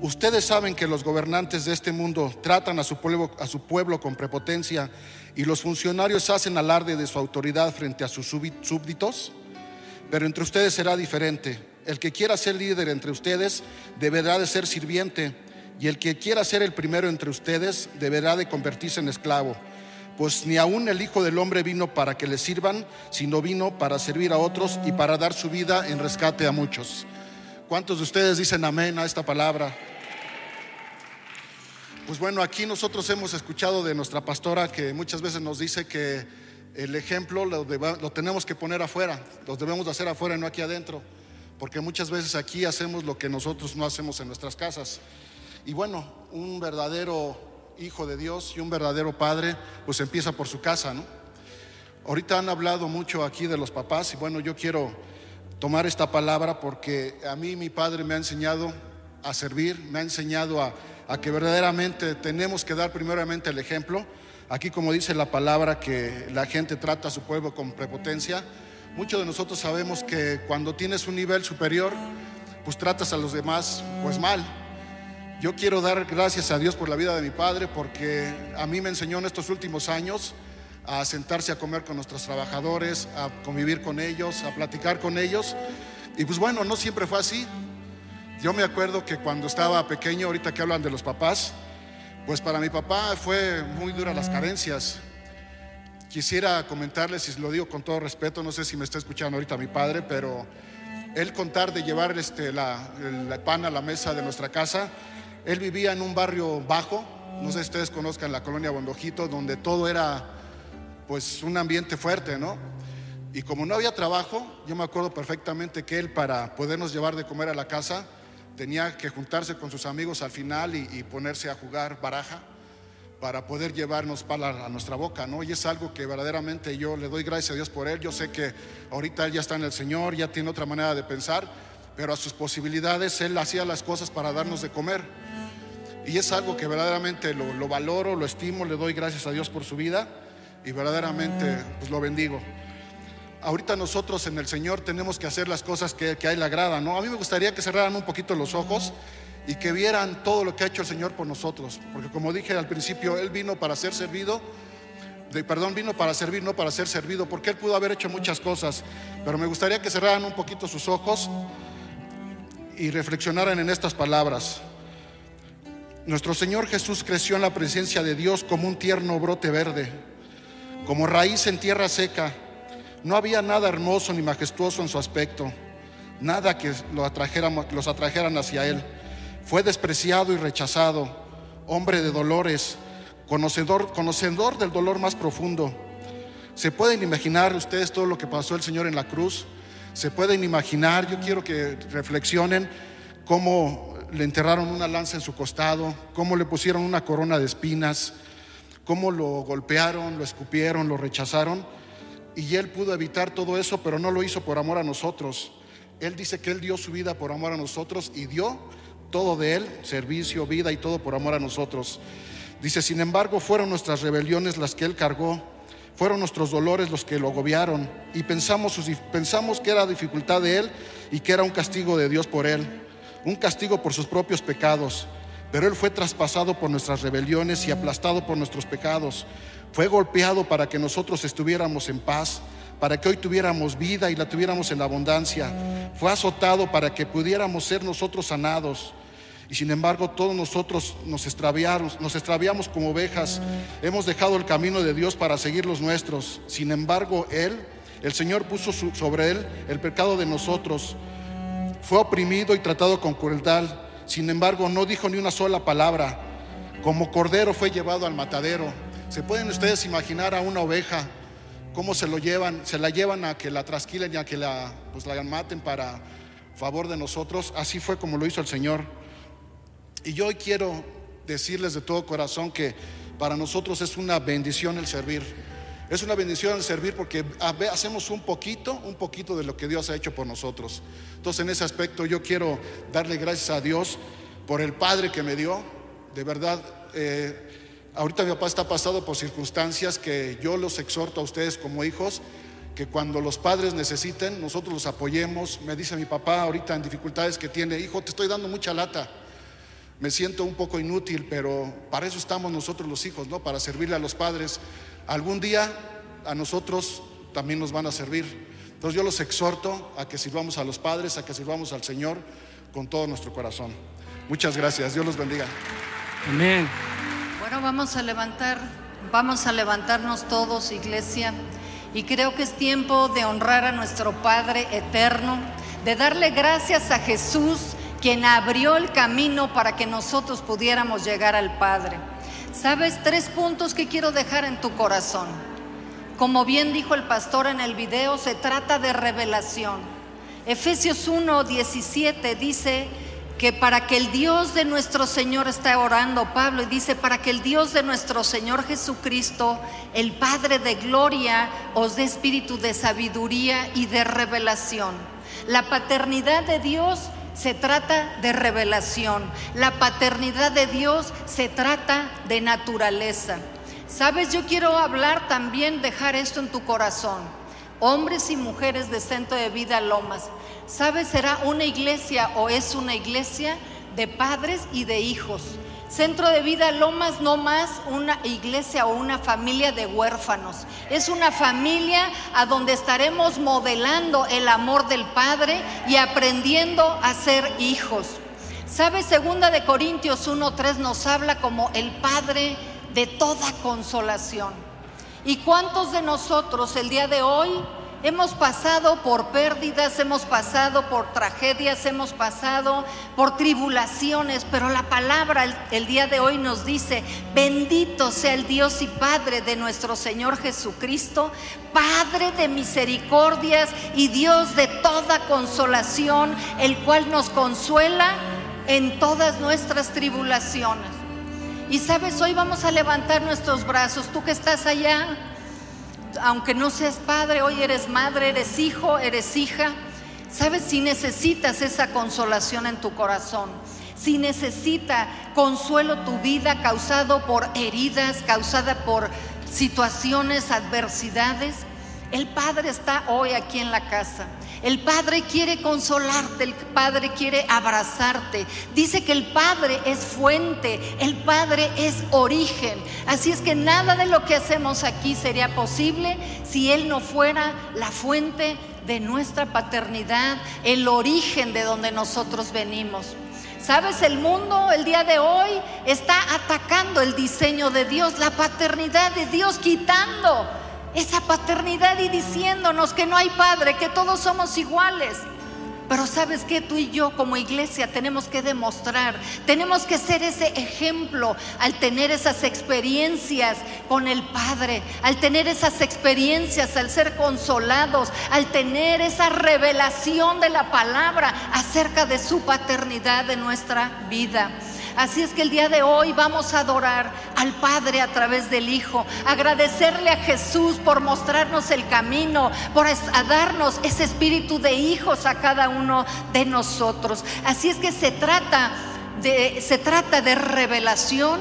ustedes saben que los gobernantes de este mundo tratan a su pueblo, a su pueblo con prepotencia y los funcionarios hacen alarde de su autoridad frente a sus súbditos, pero entre ustedes será diferente. El que quiera ser líder entre ustedes deberá de ser sirviente y el que quiera ser el primero entre ustedes deberá de convertirse en esclavo. Pues ni aun el Hijo del Hombre vino para que le sirvan, sino vino para servir a otros y para dar su vida en rescate a muchos. ¿Cuántos de ustedes dicen amén a esta palabra? Pues bueno, aquí nosotros hemos escuchado de nuestra pastora que muchas veces nos dice que el ejemplo lo, tenemos que poner afuera, lo debemos de hacer afuera y no aquí adentro, porque muchas veces aquí hacemos lo que nosotros no hacemos en nuestras casas. Y bueno, un verdadero hijo de Dios y un verdadero padre, pues empieza por su casa, ¿no? Ahorita han hablado mucho aquí de los papás y bueno, yo quiero tomar esta palabra porque a mí mi padre me ha enseñado a servir, me ha enseñado a, a que verdaderamente tenemos que dar primeramente el ejemplo. Aquí como dice la palabra que la gente trata a su pueblo con prepotencia, muchos de nosotros sabemos que cuando tienes un nivel superior, pues tratas a los demás pues mal. Yo quiero dar gracias a Dios por la vida de mi padre porque a mí me enseñó en estos últimos años a sentarse a comer con nuestros trabajadores, a convivir con ellos, a platicar con ellos. Y pues bueno, no siempre fue así. Yo me acuerdo que cuando estaba pequeño, ahorita que hablan de los papás, pues para mi papá fue muy dura las carencias. Quisiera comentarles, y lo digo con todo respeto, no sé si me está escuchando ahorita mi padre, pero él contar de llevar este, la, el pan a la mesa de nuestra casa, él vivía en un barrio bajo, no sé si ustedes conozcan la colonia Bondojito, donde todo era pues un ambiente fuerte, ¿no? Y como no había trabajo, yo me acuerdo perfectamente que él para podernos llevar de comer a la casa tenía que juntarse con sus amigos al final y, ponerse a jugar baraja para poder llevarnos pala a nuestra boca, ¿no? Y es algo que verdaderamente yo le doy gracias a Dios por él. Yo sé que ahorita él ya está en el Señor, ya tiene otra manera de pensar, pero a sus posibilidades él hacía las cosas para darnos de comer. Y es algo que verdaderamente lo valoro, lo estimo, le doy gracias a Dios por su vida y verdaderamente pues lo bendigo. Ahorita nosotros en el Señor tenemos que hacer las cosas que, que a Él le agradan, ¿no? A mí me gustaría que cerraran un poquito los ojos y que vieran todo lo que ha hecho el Señor por nosotros, porque como dije al principio, Él vino para ser servido, de, perdón, vino para servir, no para ser servido, porque Él pudo haber hecho muchas cosas, pero me gustaría que cerraran un poquito sus ojos y reflexionaran en estas palabras. Nuestro Señor Jesús creció en la presencia de Dios como un tierno brote verde, como raíz en tierra seca. No había nada hermoso ni majestuoso en su aspecto, nada que lo atrajéramos- los atrajeran hacia Él. Fue despreciado y rechazado, hombre de dolores, conocedor, conocedor del dolor más profundo. ¿Se pueden imaginar ustedes todo lo que pasó el Señor en la cruz? ¿Se pueden imaginar? Yo quiero que reflexionen cómo le enterraron una lanza en su costado, cómo le pusieron una corona de espinas, cómo lo golpearon, lo escupieron, lo rechazaron. Y él pudo evitar todo eso, pero no lo hizo por amor a nosotros. Él dice que él dio su vida por amor a nosotros y dio todo de él, servicio, vida y todo por amor a nosotros. Dice, sin embargo, fueron nuestras rebeliones las que él cargó, fueron nuestros dolores los que lo agobiaron y pensamos, pensamos que era dificultad de él y que era un castigo de Dios por él, un castigo por sus propios pecados. Pero él fue traspasado por nuestras rebeliones y aplastado por nuestros pecados. Fue golpeado para que nosotros estuviéramos en paz, para que hoy tuviéramos vida y la tuviéramos en abundancia. Fue azotado para que pudiéramos ser nosotros sanados. Y sin embargo, todos nosotros nos extraviamos, nos extraviamos como ovejas. Hemos dejado el camino de Dios para seguir los nuestros. Sin embargo, Él, el Señor puso sobre Él el pecado de nosotros. Fue oprimido y tratado con crueldad. Sin embargo, no dijo ni una sola palabra. Como cordero fue llevado al matadero. ¿Se pueden ustedes imaginar a una oveja cómo se lo llevan? Se la llevan a que la trasquilen y a que la, pues, la maten para favor de nosotros. Así fue como lo hizo el Señor. Y yo hoy quiero decirles de todo corazón que para nosotros es una bendición el servir. Es una bendición servir porque hacemos un poquito, un poquito de lo que Dios ha hecho por nosotros. Entonces en ese aspecto yo quiero darle gracias a Dios por el Padre que me dio. De verdad, eh, ahorita mi papá está pasado por circunstancias que yo los exhorto a ustedes como hijos, que cuando los padres necesiten, nosotros los apoyemos. Me dice mi papá ahorita en dificultades que tiene, hijo, te estoy dando mucha lata me siento un poco inútil, pero para eso estamos nosotros los hijos, ¿no? Para servirle a los padres. Algún día a nosotros también nos van a servir. Entonces yo los exhorto a que sirvamos a los padres, a que sirvamos al Señor con todo nuestro corazón. Muchas gracias. Dios los bendiga. Amén. Bueno, vamos a levantar, vamos a levantarnos todos, iglesia, y creo que es tiempo de honrar a nuestro Padre eterno, de darle gracias a Jesús, quien abrió el camino para que nosotros pudiéramos llegar al Padre. ¿Sabes? Tres puntos que quiero dejar en tu corazón. Como bien dijo el pastor en el video, se trata de revelación. Efesios 1, 17 dice que para que el Dios de nuestro Señor está orando, Pablo, y dice, para que el Dios de nuestro Señor Jesucristo, el Padre de gloria, os dé espíritu de sabiduría y de revelación. La paternidad de Dios se trata de revelación. La paternidad de Dios se trata de naturaleza. Sabes, yo quiero hablar también, dejar esto en tu corazón. Hombres y mujeres de Centro de Vida Lomas. ¿Sabes? Será una iglesia o es una iglesia de padres y de hijos. Centro de Vida Lomas no más una iglesia o una familia de huérfanos. Es una familia a donde estaremos modelando el amor del Padre y aprendiendo a ser hijos. ¿Sabe? Segunda de Corintios 1:3 nos habla como el Padre de toda consolación. ¿Y cuántos de nosotros el día de hoy Hemos pasado por pérdidas, hemos pasado por tragedias, hemos pasado por tribulaciones, pero la palabra el, día de hoy nos dice, bendito sea el Dios y Padre de nuestro Señor Jesucristo, Padre de misericordias y Dios de toda consolación, el cual nos consuela en todas nuestras tribulaciones. Y sabes, hoy vamos a levantar nuestros brazos, tú que estás allá aunque no seas padre, hoy eres madre, eres hijo, eres hija. ¿Sabes si necesitas esa consolación en tu corazón? Si necesita consuelo tu vida causado por heridas, causada por situaciones, adversidades, el Padre está hoy aquí en la casa. El Padre quiere consolarte, el Padre quiere abrazarte. Dice que el Padre es fuente, el Padre es origen. Así es que nada de lo que hacemos aquí sería posible si Él no fuera la fuente de nuestra paternidad, el origen de donde nosotros venimos. Sabes, el mundo el día de hoy está atacando el diseño de Dios, la paternidad de Dios, quitando esa paternidad y diciéndonos que no hay padre, que todos somos iguales. Pero sabes que tú y yo como iglesia tenemos que demostrar, tenemos que ser ese ejemplo al tener esas experiencias con el Padre, al tener esas experiencias, al ser consolados, al tener esa revelación de la palabra acerca de su paternidad en nuestra vida. Así es que el día de hoy vamos a adorar al Padre a través del Hijo, agradecerle a Jesús por mostrarnos el camino, por darnos ese espíritu de hijos a cada uno de nosotros. Así es que se trata de, se trata de revelación,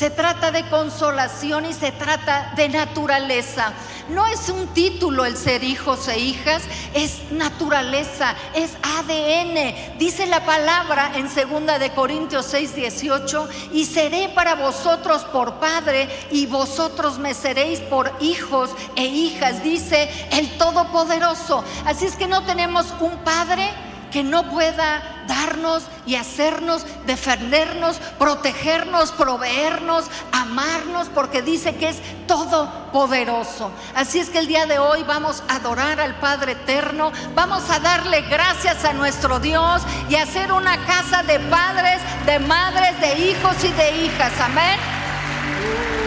se trata de consolación y se trata de naturaleza. No es un título el ser hijos e hijas, es naturaleza, es ADN. Dice la palabra en 2 de Corintios 6, 18, y seré para vosotros por padre y vosotros me seréis por hijos e hijas, dice el Todopoderoso. Así es que no tenemos un padre que no pueda darnos y hacernos, defendernos, protegernos, proveernos, amarnos, porque dice que es todopoderoso. Así es que el día de hoy vamos a adorar al Padre Eterno, vamos a darle gracias a nuestro Dios y hacer una casa de padres, de madres, de hijos y de hijas. Amén.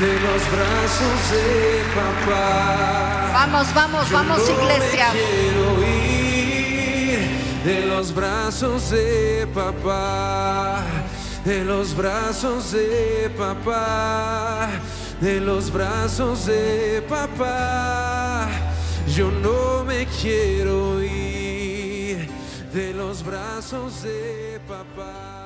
De los brazos de papá Vamos, vamos, vamos, iglesia. Quiero ir de los brazos de papá, de los brazos de papá, de los brazos de papá. Yo no me quiero ir de los brazos de papá.